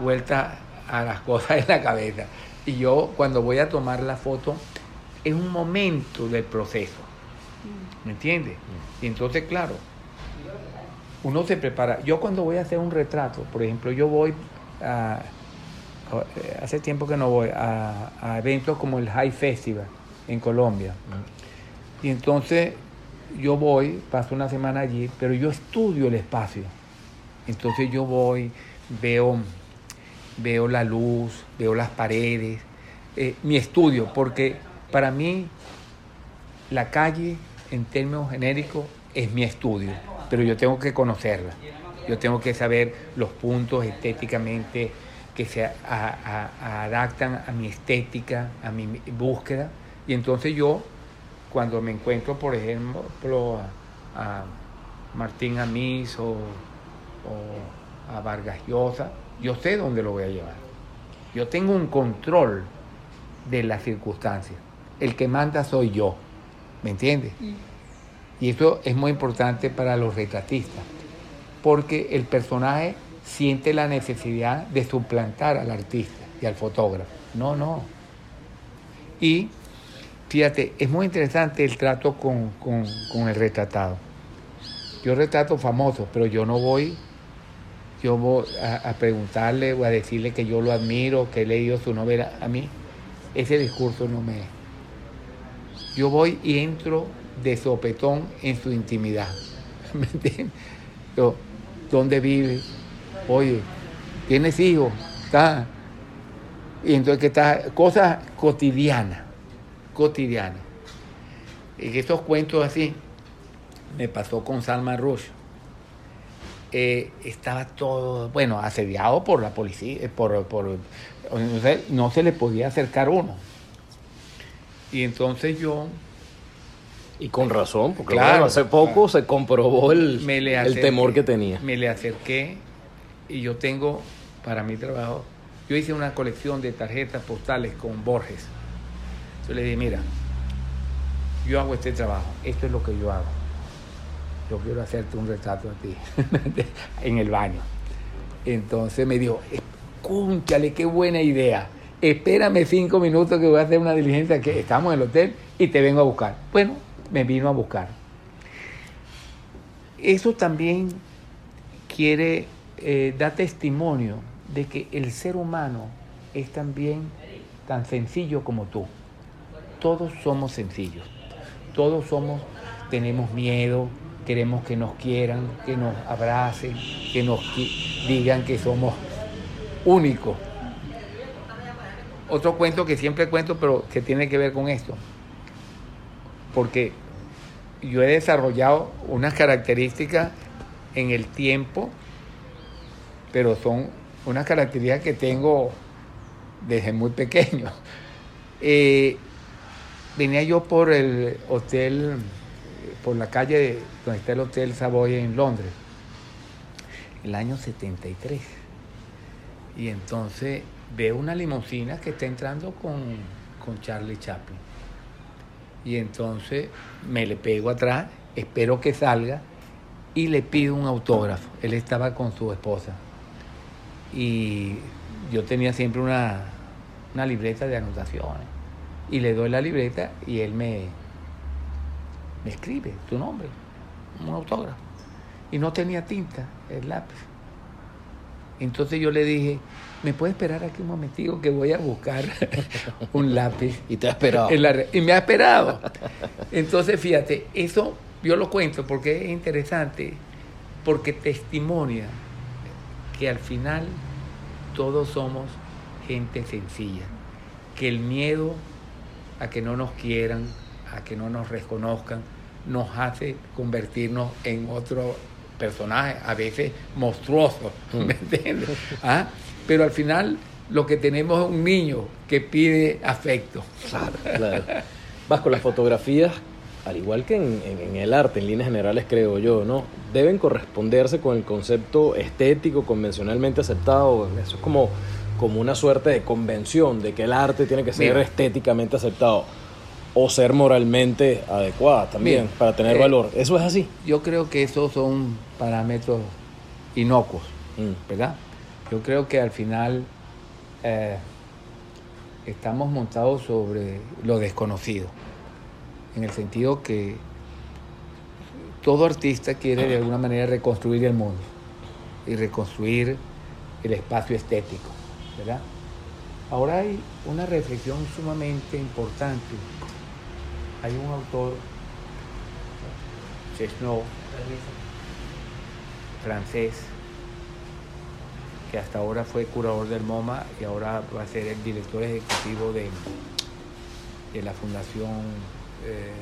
vuelta a las cosas en la cabeza. Y yo cuando voy a tomar la foto, es un momento del proceso. ¿Me entiendes? Y entonces, claro, uno se prepara. Yo cuando voy a hacer un retrato, por ejemplo, yo voy a... Hace tiempo que no voy a, a eventos como el High Festival en Colombia. Y entonces yo voy, paso una semana allí, pero yo estudio el espacio. Entonces yo voy, veo veo la luz, veo las paredes, eh, mi estudio, porque para mí la calle en términos genéricos es mi estudio, pero yo tengo que conocerla, yo tengo que saber los puntos estéticamente que se adaptan a mi estética, a mi búsqueda, y entonces yo, cuando me encuentro, por ejemplo, a, Martín Amis o, o a Vargas Llosa, yo sé dónde lo voy a llevar. Yo tengo un control de las circunstancias. El que manda soy yo. ¿Me entiendes? Mm. Y eso es muy importante para los retratistas, porque el personaje siente la necesidad de suplantar al artista y al fotógrafo. No, no. Y fíjate, es muy interesante el trato con, con el retratado. Yo retrato famosos, pero yo no voy yo voy a, preguntarle o a decirle que yo lo admiro, que he leído su novela, a mí ese discurso no me... Yo voy y entro de sopetón en su intimidad. ¿Me entiendes? ¿Dónde vive? Oye, ¿tienes hijos? ¿Está? Y entonces, ¿qué está? Cosas cotidianas, cotidianas. Y esos cuentos así me pasó con Salma Rush eh, estaba todo, bueno, asediado por la policía, eh, por, por no se le podía acercar uno. Y entonces yo... Y con razón, porque claro, hace poco se comprobó el, el temor que tenía. Me le acerqué y yo tengo para mi trabajo yo hice una colección de tarjetas postales con Borges. Yo le dije, mira, yo hago este trabajo, esto es lo que yo hago. Yo quiero hacerte un retrato a ti en el baño. Entonces me dijo, escúchale, qué buena idea. Espérame cinco minutos que voy a hacer una diligencia que estamos en el hotel y te vengo a buscar. Bueno, me vino a buscar. Eso también quiere eh, dar testimonio de que el ser humano es también tan sencillo como tú. Todos somos sencillos. Todos somos, tenemos miedo, queremos que nos quieran, que nos abracen, que nos digan que somos únicos. Otro cuento que siempre cuento, pero que tiene que ver con esto. Porque yo he desarrollado unas características en el tiempo, pero son unas características que tengo desde muy pequeño. Eh, venía yo por el hotel, por la calle donde está el Hotel Savoy en Londres, el año 73. Y entonces veo una limusina que está entrando con, con Charlie Chaplin. Y entonces me le pego atrás, espero que salga y le pido un autógrafo. Él estaba con su esposa. Y yo tenía siempre una, una libreta de anotaciones. Y le doy la libreta y él me, me escribe tu nombre, un autógrafo. Y no tenía tinta, el lápiz. Entonces yo le dije, ¿me puede esperar aquí un momentico que voy a buscar un lápiz? Y te ha esperado. y me ha esperado. Entonces, fíjate, eso yo lo cuento porque es interesante, porque testimonia que al final todos somos gente sencilla, que el miedo a que no nos quieran, a que no nos reconozcan, nos hace convertirnos en otro personaje, a veces monstruoso, ¿me mm. entiendes? ¿Ah? Pero al final lo que tenemos es un niño que pide afecto. Claro, claro. Vas con las fotografías, al igual que en, el arte, en líneas generales creo yo, ¿no? Deben corresponderse con el concepto estético convencionalmente aceptado. Eso es como, como una suerte de convención de que el arte tiene que ser estéticamente aceptado o ser moralmente adecuada también para tener eh, valor. ¿Eso es así? Yo creo que esos son parámetros inocuos, mm. ¿verdad? Yo creo que al final eh, estamos montados sobre lo desconocido, en el sentido que todo artista quiere de alguna manera reconstruir el mundo y reconstruir el espacio estético, ¿verdad? Ahora hay una reflexión sumamente importante hay un autor, Chesneau, francés, que hasta ahora fue curador del MoMA y ahora va a ser el director ejecutivo de, de la Fundación eh,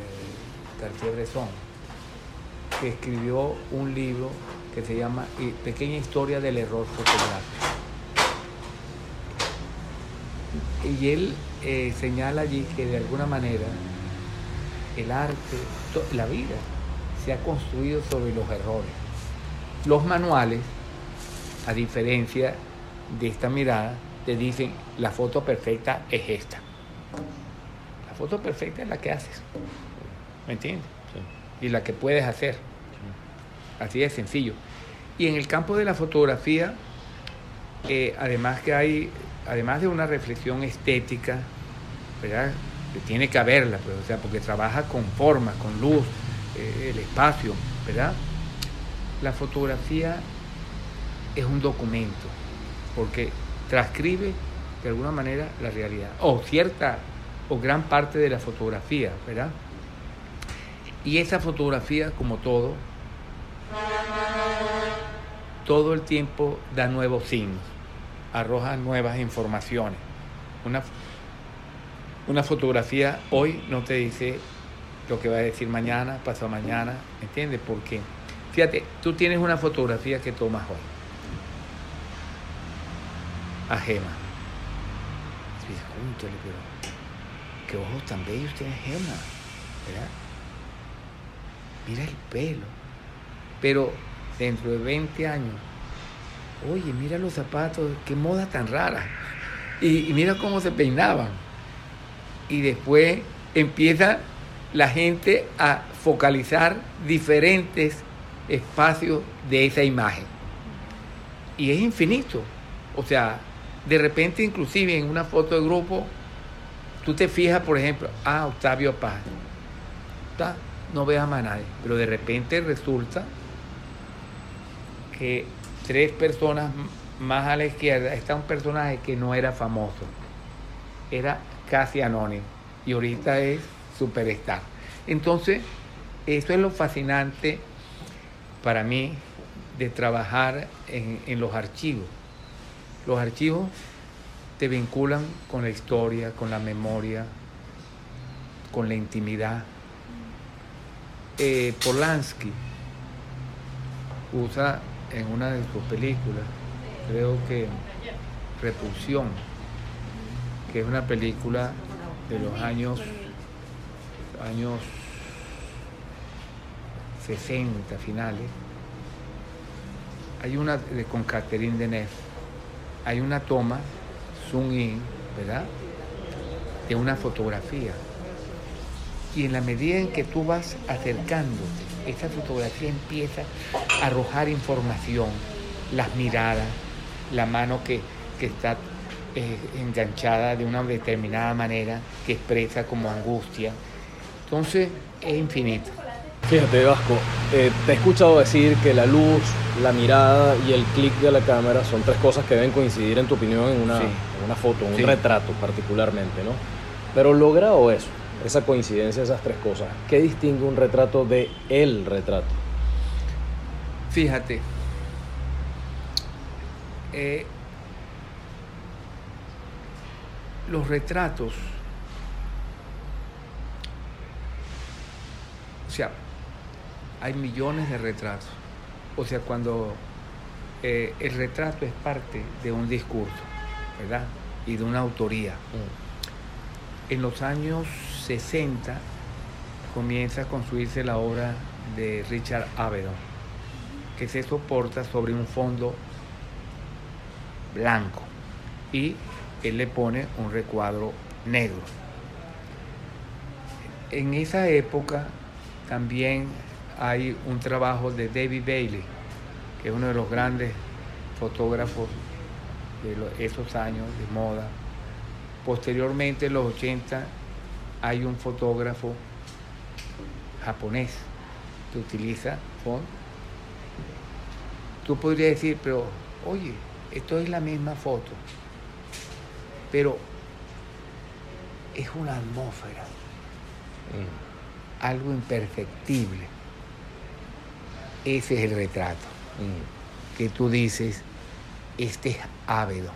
Cartier-Bresson, que escribió un libro que se llama Pequeña historia del error fotográfico. Y él eh, señala allí que de alguna manera el arte, la vida se ha construido sobre los errores. Los manuales, a diferencia de esta mirada, te dicen la foto perfecta es esta. La foto perfecta es la que haces. ¿Me entiendes? Y la que puedes hacer. Así de sencillo. Y en el campo de la fotografía, eh, además que hay, además de una reflexión estética, ¿verdad? Tiene que haberla, pues, o sea, porque trabaja con forma, con luz, eh, el espacio, ¿verdad? La fotografía es un documento, porque transcribe de alguna manera la realidad, o cierta o gran parte de la fotografía, ¿verdad? Y esa fotografía, como todo, todo el tiempo da nuevos signos, arroja nuevas informaciones. Una una fotografía hoy no te dice lo que va a decir mañana, pasado mañana, ¿me entiendes? Porque, fíjate, tú tienes una fotografía que tomas hoy. A Gema. Pero qué ojos tan bellos tiene Gema, ¿verdad? Mira el pelo. Pero dentro de 20 años, oye, mira los zapatos, qué moda tan rara. Y, mira cómo se peinaban. Y después empieza la gente a focalizar diferentes espacios de esa imagen. Y es infinito. O sea, de repente inclusive en una foto de grupo, tú te fijas, por ejemplo, ah, Octavio Paz. No veas más a nadie. Pero de repente resulta que tres personas más a la izquierda está un personaje que no era famoso, era casi anónimo y ahorita es superstar. Entonces, eso es lo fascinante para mí de trabajar en, los archivos. Los archivos te vinculan con la historia, con la memoria, con la intimidad. Eh, Polanski usa en una de sus películas, creo que Repulsión, que es una película de los años, años 60 finales. Hay una de, con Catherine Deneuve, hay una toma, zoom in, ¿verdad? De una fotografía. Y en la medida en que tú vas acercándote esa fotografía empieza a arrojar información, las miradas, la mano que, está eh, enganchada de una determinada manera, que expresa como angustia. Entonces es infinito. Fíjate, Vasco, eh, te he escuchado decir que la luz, la mirada y el clic de la cámara son tres cosas que deben coincidir, en tu opinión, en una, una foto, en un retrato particularmente, ¿no? Pero logrado eso, esa coincidencia, esas tres cosas, ¿qué distingue un retrato de el retrato? Fíjate, eh, los retratos, o sea, hay millones de retratos. O sea, cuando eh, el retrato es parte de un discurso, ¿verdad? Y de una autoría. Mm. En los años 60 comienza a construirse la obra de Richard Avedon, que se soporta sobre un fondo blanco y él le pone un recuadro negro. En esa época también hay un trabajo de David Bailey, que es uno de los grandes fotógrafos de esos años de moda. Posteriormente, en los 80, hay un fotógrafo japonés que utiliza fondo. Tú podrías decir, pero oye, esto es la misma foto, pero es una atmósfera, mm. algo imperceptible. Ese es el retrato, mm. que tú dices, este es ávido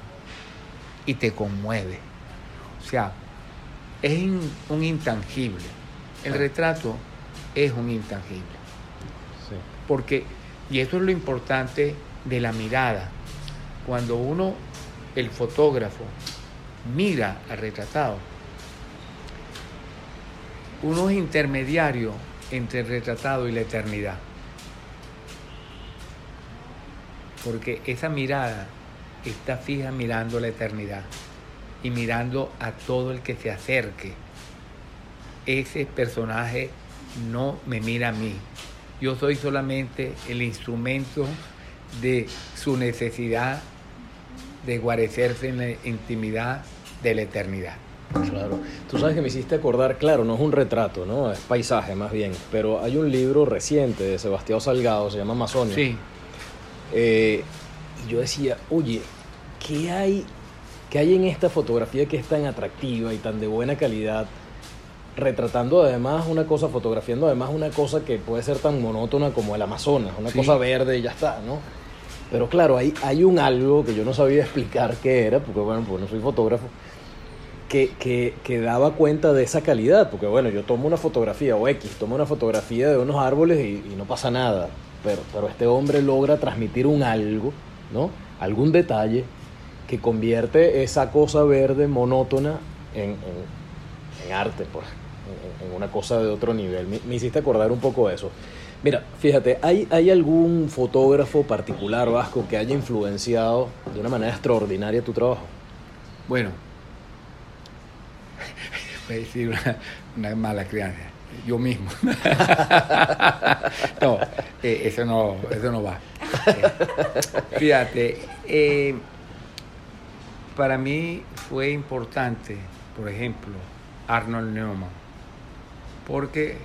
y te conmueve. O sea, es un intangible. El retrato es un intangible. Porque, y eso es lo importante de la mirada. Cuando uno, el fotógrafo, mira al retratado, uno es intermediario entre el retratado y la eternidad. Porque esa mirada está fija mirando la eternidad y mirando a todo el que se acerque. Ese personaje no me mira a mí. Yo soy solamente el instrumento de su necesidad de guarecerse en la intimidad de la eternidad. Claro. Tú sabes que me hiciste acordar, claro, no es un retrato, ¿no? Es paisaje más bien, pero hay un libro reciente de Sebastián Salgado, se llama Amazonia. Sí. Eh, y yo decía, oye, ¿qué hay ¿Qué hay en esta fotografía que es tan atractiva y tan de buena calidad? Retratando además una cosa, fotografiando además una cosa que puede ser tan monótona como el Amazonas, una cosa verde y ya está, ¿no? Pero claro, hay, hay un algo que yo no sabía explicar qué era, porque bueno, pues no soy fotógrafo, que, que, que, daba cuenta de esa calidad, porque bueno, yo tomo una fotografía, o X, tomo una fotografía de unos árboles y, no pasa nada, pero, pero este hombre logra transmitir un algo, ¿no? Algún detalle que convierte esa cosa verde monótona en, arte, pues, en, una cosa de otro nivel. Me, hiciste acordar un poco de eso. Mira, fíjate, ¿hay, ¿hay algún fotógrafo particular vasco que haya influenciado de una manera extraordinaria tu trabajo? Bueno, voy a decir una, mala crianza. Yo mismo. no, eh, eso no, eso no va. Eh, fíjate, eh, para mí fue importante, por ejemplo, Arnold Neumann, porque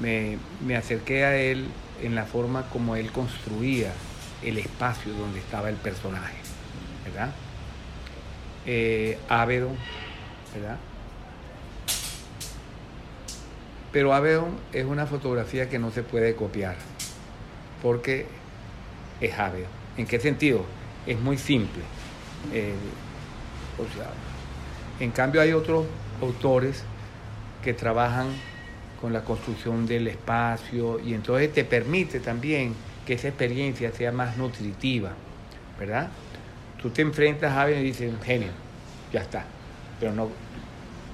me, acerqué a él en la forma como él construía el espacio donde estaba el personaje, ¿verdad? Eh, ¿verdad? Pero Avedon es una fotografía que no se puede copiar, porque es Avedon. ¿En qué sentido? Es muy simple. Eh, en cambio hay otros autores que trabajan con la construcción del espacio y entonces te permite también que esa experiencia sea más nutritiva, ¿verdad? Tú te enfrentas a alguien y dices, genio, ya está, pero no,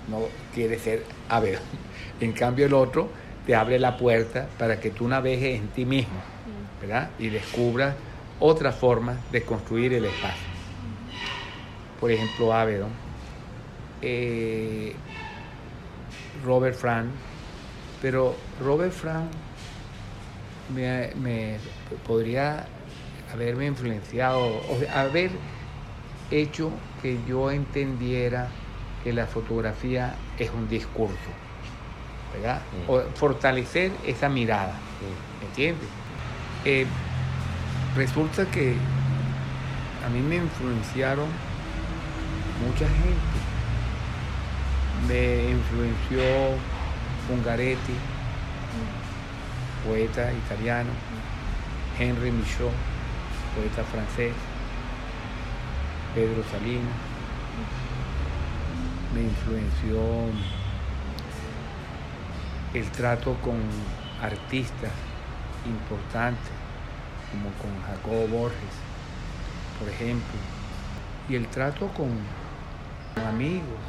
no quiere ser Ávila. En cambio el otro te abre la puerta para que tú navegues en ti mismo, ¿verdad? Y descubras otra forma de construir el espacio. Por ejemplo, Avedon, eh, Robert Frank, pero Robert Frank me, podría haberme influenciado, o haber hecho que yo entendiera que la fotografía es un discurso, ¿verdad? Mm. O fortalecer esa mirada, mm. ¿me entiendes? Eh, resulta que a mí me influenciaron mucha gente. Me influenció Ungaretti, poeta italiano, Henry Michaud, poeta francés, Pedro Salinas, me influenció el trato con artistas importantes, como con Jacobo Borges, por ejemplo, y el trato con amigos,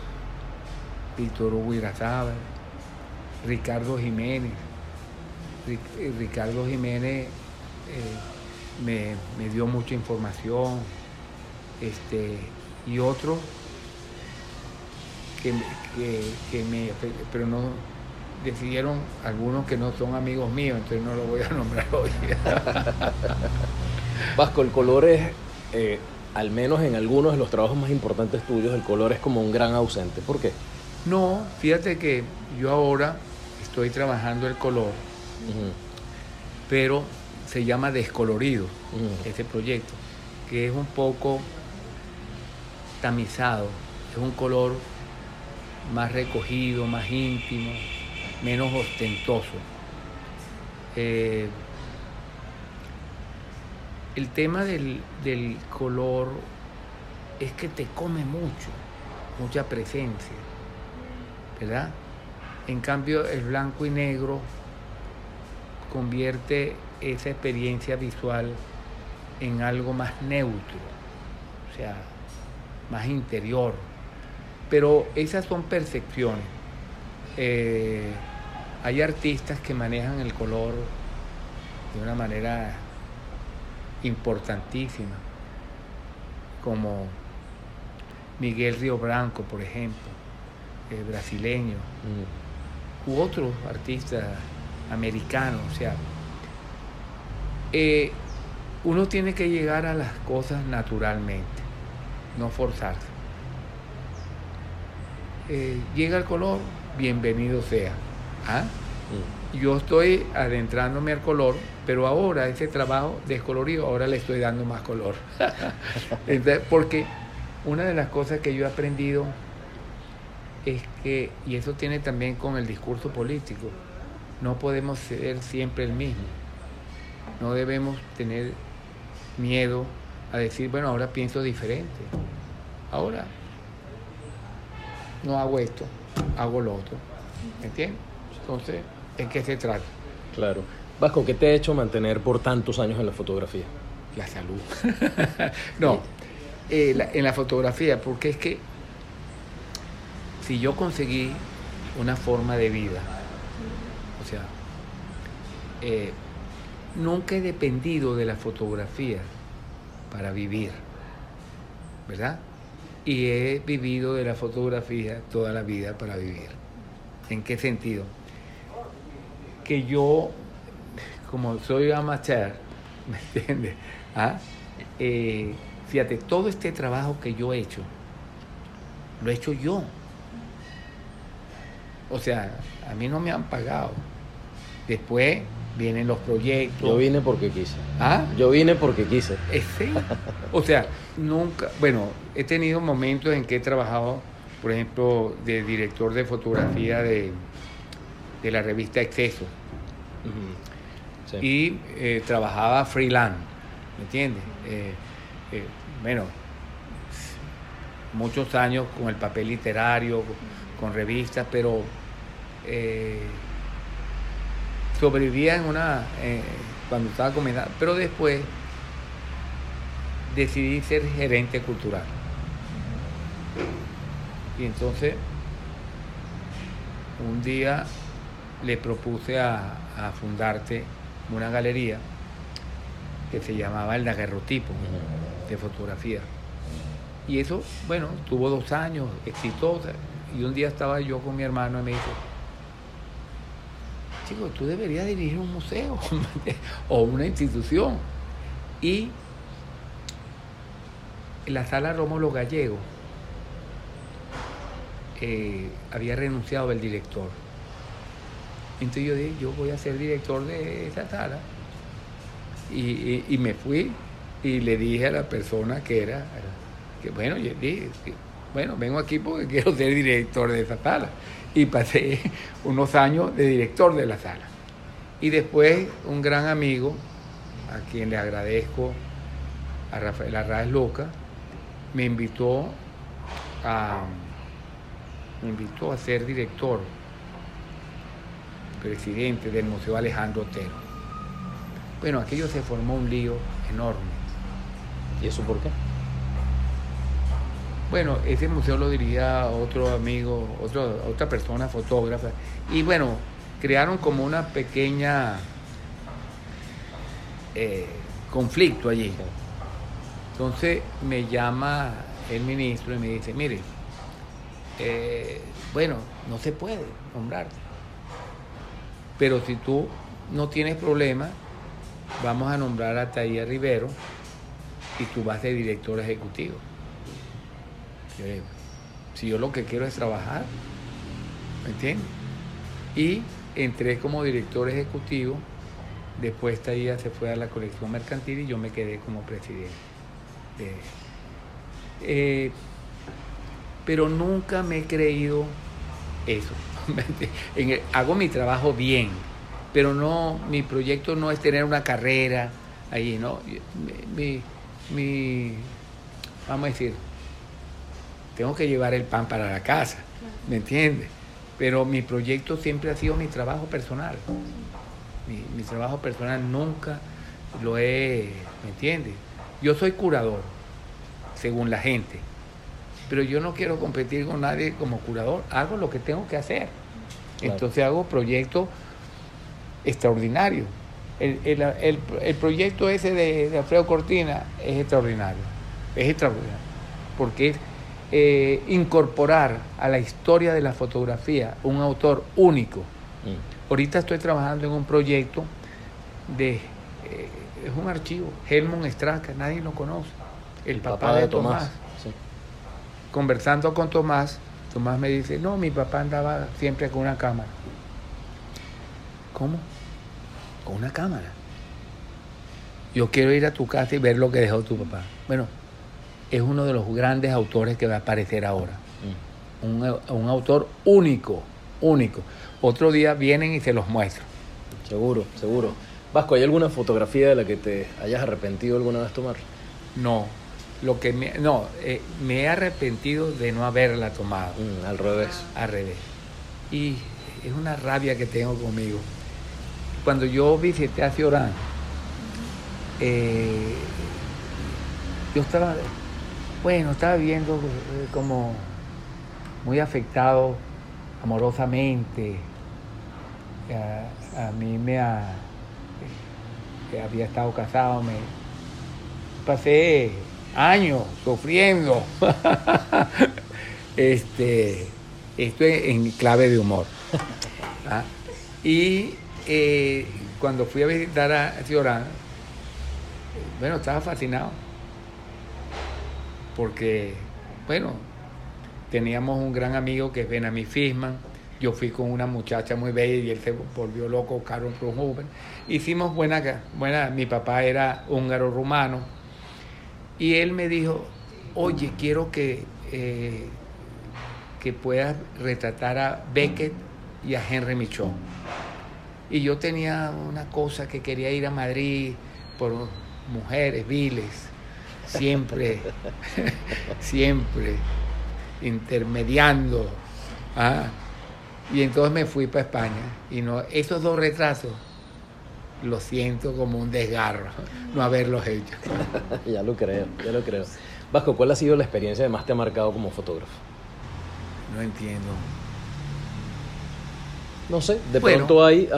Víctor Hugo Ricardo Jiménez. Eh, Ricardo Jiménez eh, me, dio mucha información este, y otros que, me, pero no decidieron algunos que no son amigos míos, entonces no lo voy a nombrar hoy. Vasco, el color es, eh, al menos en algunos de los trabajos más importantes tuyos, el color es como un gran ausente. ¿Por qué? No, fíjate que yo ahora estoy trabajando el color, pero se llama Descolorido, este proyecto, que es un poco tamizado, es un color más recogido, más íntimo, menos ostentoso. Eh, el tema del, del, color es que te come mucho, mucha presencia, ¿verdad? En cambio, el blanco y negro convierte esa experiencia visual en algo más neutro, o sea, más interior. Pero esas son percepciones. Eh, hay artistas que manejan el color de una manera importantísima, como Miguel Río Branco, por ejemplo, eh, brasileño. Mm u otros artistas americanos. O sea, eh, uno tiene que llegar a las cosas naturalmente, no forzarse. Eh, llega el color, bienvenido sea. ¿Ah? Yo estoy adentrándome al color, pero ahora ese trabajo descolorido, ahora le estoy dando más color. porque una de las cosas que yo he aprendido es que, y eso tiene también con el discurso político, no podemos ser siempre el mismo. No debemos tener miedo a decir, bueno, ahora pienso diferente. Ahora no hago esto, hago lo otro. ¿Me entiendes? Entonces, ¿en qué se trata? Claro. Vasco, ¿qué te ha hecho mantener por tantos años en la fotografía? La salud. no, eh, en la fotografía, porque es que si yo conseguí una forma de vida, o sea, eh, nunca he dependido de la fotografía para vivir, ¿verdad? y he vivido de la fotografía toda la vida para vivir. ¿En qué sentido? Que yo, como soy amateur, ¿me entiendes? ¿Ah? Eh, fíjate, todo este trabajo que yo he hecho, lo he hecho yo. O sea, a mí no me han pagado. Después vienen los proyectos. Yo vine porque quise. ¿Ah? Yo vine porque quise. Eh, sí. O sea, nunca, bueno, he tenido momentos en que he trabajado, por ejemplo, de director de fotografía de, de la revista Exceso. Sí. Y eh, trabajaba freelance, ¿me entiendes? Eh, eh, bueno, muchos años con el papel literario, con revistas, pero eh, sobrevivía en una, eh, cuando estaba comenzando, pero después decidí ser gerente cultural. Y entonces, un día le propuse a, fundarte una galería que se llamaba el Daguerrotipo de fotografía. Y eso, bueno, tuvo dos años, exitosa. Y un día estaba yo con mi hermano y me dijo, chico, tú deberías dirigir un museo o una institución. Y la sala Rómulo Gallego eh, había renunciado el director. Entonces yo dije, yo voy a ser director de esa sala. Y, y- me fui y le dije a la persona que era, que bueno, yo dije, bueno, vengo aquí porque quiero ser director de esa sala. Y pasé unos años de director de la sala. Y después un gran amigo, a quien le agradezco, a Rafael Arraez Loca, me invitó a, me invitó a ser director, presidente del Museo Alejandro Otero. Bueno, aquello se formó un lío enorme. ¿Y eso por qué? Bueno, ese museo lo dirigía otro amigo, otro, otra persona, fotógrafa. Y bueno, crearon como una pequeña eh, conflicto allí. Entonces me llama el ministro y me dice, mire, eh, bueno, no se puede nombrarte. Pero si tú no tienes problema, vamos a nombrar a Taía Rivero y tú vas de director ejecutivo. Digo, si yo lo que quiero es trabajar, ¿me entiendes? Y entré como director ejecutivo, después Taía se fue a la colección mercantil y yo me quedé como presidente. de- Eh, pero nunca me he creído eso. Hago mi trabajo bien, pero no, mi proyecto no es tener una carrera ahí, ¿no? Mi, mi- vamos a decir, tengo que llevar el pan para la casa, ¿me entiendes? Pero mi proyecto siempre ha sido mi trabajo personal. Mi, mi trabajo personal nunca lo he, ¿me entiendes? Yo soy curador, según la gente, pero yo no quiero competir con nadie como curador, hago lo que tengo que hacer. Claro. Entonces hago proyectos extraordinarios. El, el- el- el proyecto ese de, de Alfredo Cortina es extraordinario, es extraordinario, porque es eh, incorporar a la historia de la fotografía un autor único. Mm. Ahorita estoy trabajando en un proyecto de, eh, es un archivo, Helmut Straka, nadie lo conoce, el, papá, de, Tomás. Sí. Conversando con Tomás, Tomás me dice, no, mi papá andaba siempre con una cámara. ¿Cómo? Con una cámara. Yo quiero ir a tu casa y ver lo que dejó tu papá. Bueno, es uno de los grandes autores que va a aparecer ahora. Mm. Un, un autor único, único. Otro día vienen y se los muestro. Seguro, seguro. Vasco, ¿hay alguna fotografía de la que te hayas arrepentido alguna vez tomar? No, lo que me, no, eh, me he arrepentido de no haberla tomado. Mm, al revés. al revés. Y es una rabia que tengo conmigo. Cuando yo visité a Ciorán, eh, yo estaba, bueno, estaba viendo eh, como muy afectado amorosamente. A, mí me que había estado casado, me pasé años sufriendo. este, esto en clave de humor. ¿ah? Y eh, cuando fui a visitar a Ciorán, bueno, estaba fascinado. Porque, bueno, teníamos un gran amigo que es Benami Fisman. Yo fui con una muchacha muy bella y él se volvió loco, Carol Brunhuber. Hicimos buena, buena, mi papá era húngaro rumano. Y él me dijo, oye, quiero que, eh, que puedas retratar a Beckett y a Henry Michon. Y yo tenía una cosa que quería ir a Madrid por mujeres viles, siempre, siempre intermediando. ¿ah? Y entonces me fui para España. Y no, esos dos retrasos lo siento como un desgarro no haberlos hecho. ya lo creo, ya lo creo. Vasco, ¿cuál ha sido la experiencia que más te ha marcado como fotógrafo? No entiendo. No sé, de pronto hay,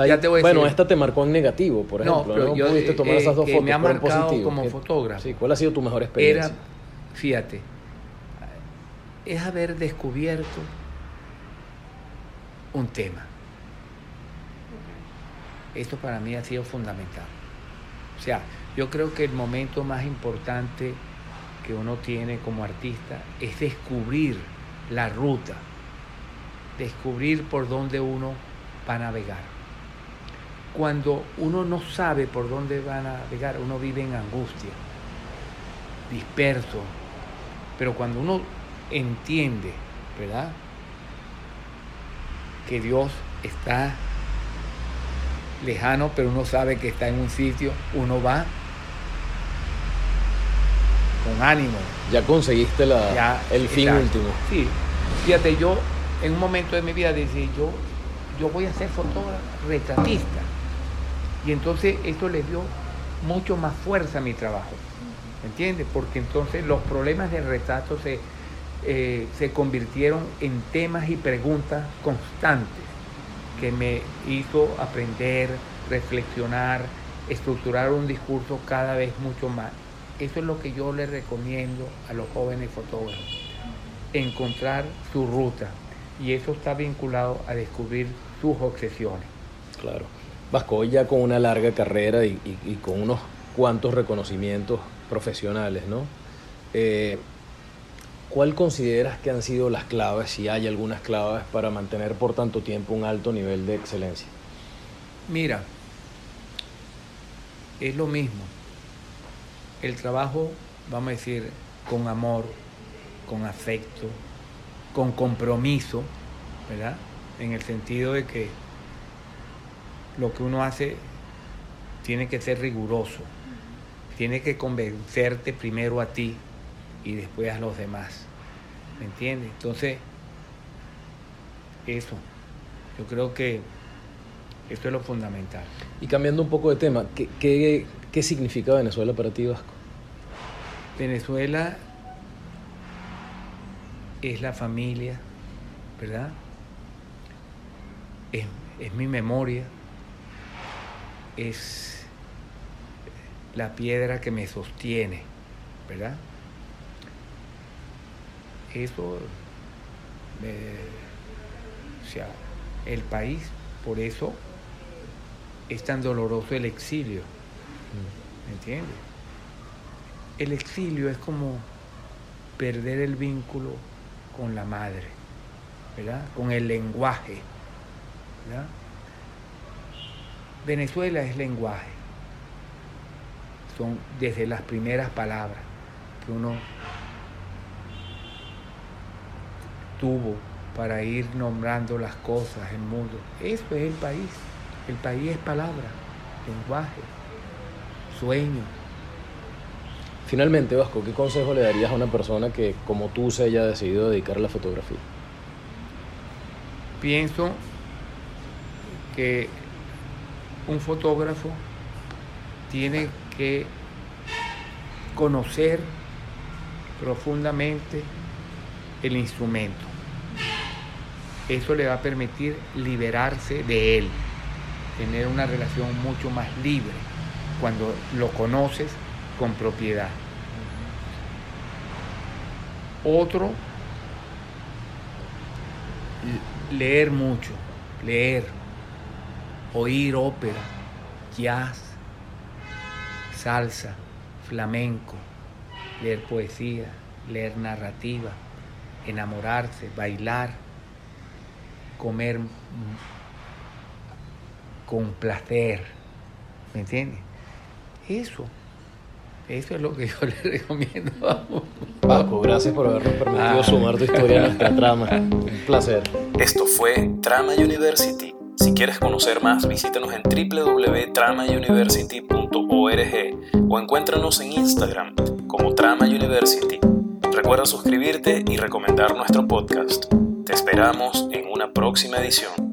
bueno, esta te marcó en negativo, por ejemplo, no, Yo, pudiste tomar esas dos fotos, me ha marcado como fotógrafo. Sí, ¿cuál ha sido tu mejor experiencia? Era, fíjate, es haber descubierto un tema. Esto para mí ha sido fundamental. O sea, yo creo que el momento más importante que uno tiene como artista es descubrir la ruta, descubrir por dónde uno va a navegar. Cuando uno no sabe por dónde va a navegar, uno vive en angustia, disperso. Pero cuando uno entiende, ¿verdad? Que Dios está lejano, pero uno sabe que está en un sitio, uno va con ánimo. Ya conseguiste la, el fin último. Sí, fíjate, yo en un momento de mi vida decía, yo yo voy a ser fotógrafo, retratista. Y entonces esto le dio mucho más fuerza a mi trabajo. ¿Entiendes? Porque entonces los problemas del retrato se, eh, se convirtieron en temas y preguntas constantes que me hizo aprender, reflexionar, estructurar un discurso cada vez mucho más. Eso es lo que yo le recomiendo a los jóvenes fotógrafos, encontrar su ruta. Y eso está vinculado a descubrir sus obsesiones. Claro. Vasco, ya con una larga carrera y, con unos cuantos reconocimientos profesionales, ¿no? Eh, ¿Cuál consideras que han sido las claves, si hay algunas claves, para mantener por tanto tiempo un alto nivel de excelencia? Mira, es lo mismo. El trabajo, vamos a decir, con amor, con afecto, con compromiso, ¿verdad? En el sentido de que lo que uno hace tiene que ser riguroso, tiene que convencerte primero a ti y después a los demás. ¿Me entiendes? Entonces, eso, yo creo que esto es lo fundamental. Y cambiando un poco de tema, ¿qué, qué significa Venezuela para ti, Vasco? Venezuela es la familia, ¿verdad? Es, mi memoria, es la piedra que me sostiene, ¿verdad? Eso, o sea, el país, por eso es tan doloroso el exilio, ¿me entiendes? El exilio es como perder el vínculo con la madre, ¿verdad? Con el lenguaje. Venezuela es lenguaje. Son desde las primeras palabras que uno tuvo para ir nombrando las cosas, el mundo. Eso es el país. El país es palabra, lenguaje, sueño. Finalmente, Vasco, ¿qué consejo le darías a una persona que, como tú, se haya decidido dedicar a la fotografía? Pienso que un fotógrafo tiene que conocer profundamente el instrumento. Eso le va a permitir liberarse de él, tener una relación mucho más libre cuando lo conoces con propiedad. Otro, leer mucho, leer, oír ópera, jazz, salsa, flamenco, leer poesía, leer narrativa, enamorarse, bailar, comer con placer, ¿me entiendes? Eso, eso es lo que yo le recomiendo. Paco, gracias por habernos permitido ah. sumar tu historia a nuestra trama. Un placer. Esto fue Trama University. Si quieres conocer más, visítanos en www.tramauniversity.org o encuéntranos en Instagram como Trama University. Recuerda suscribirte y recomendar nuestro podcast. Te esperamos en una próxima edición.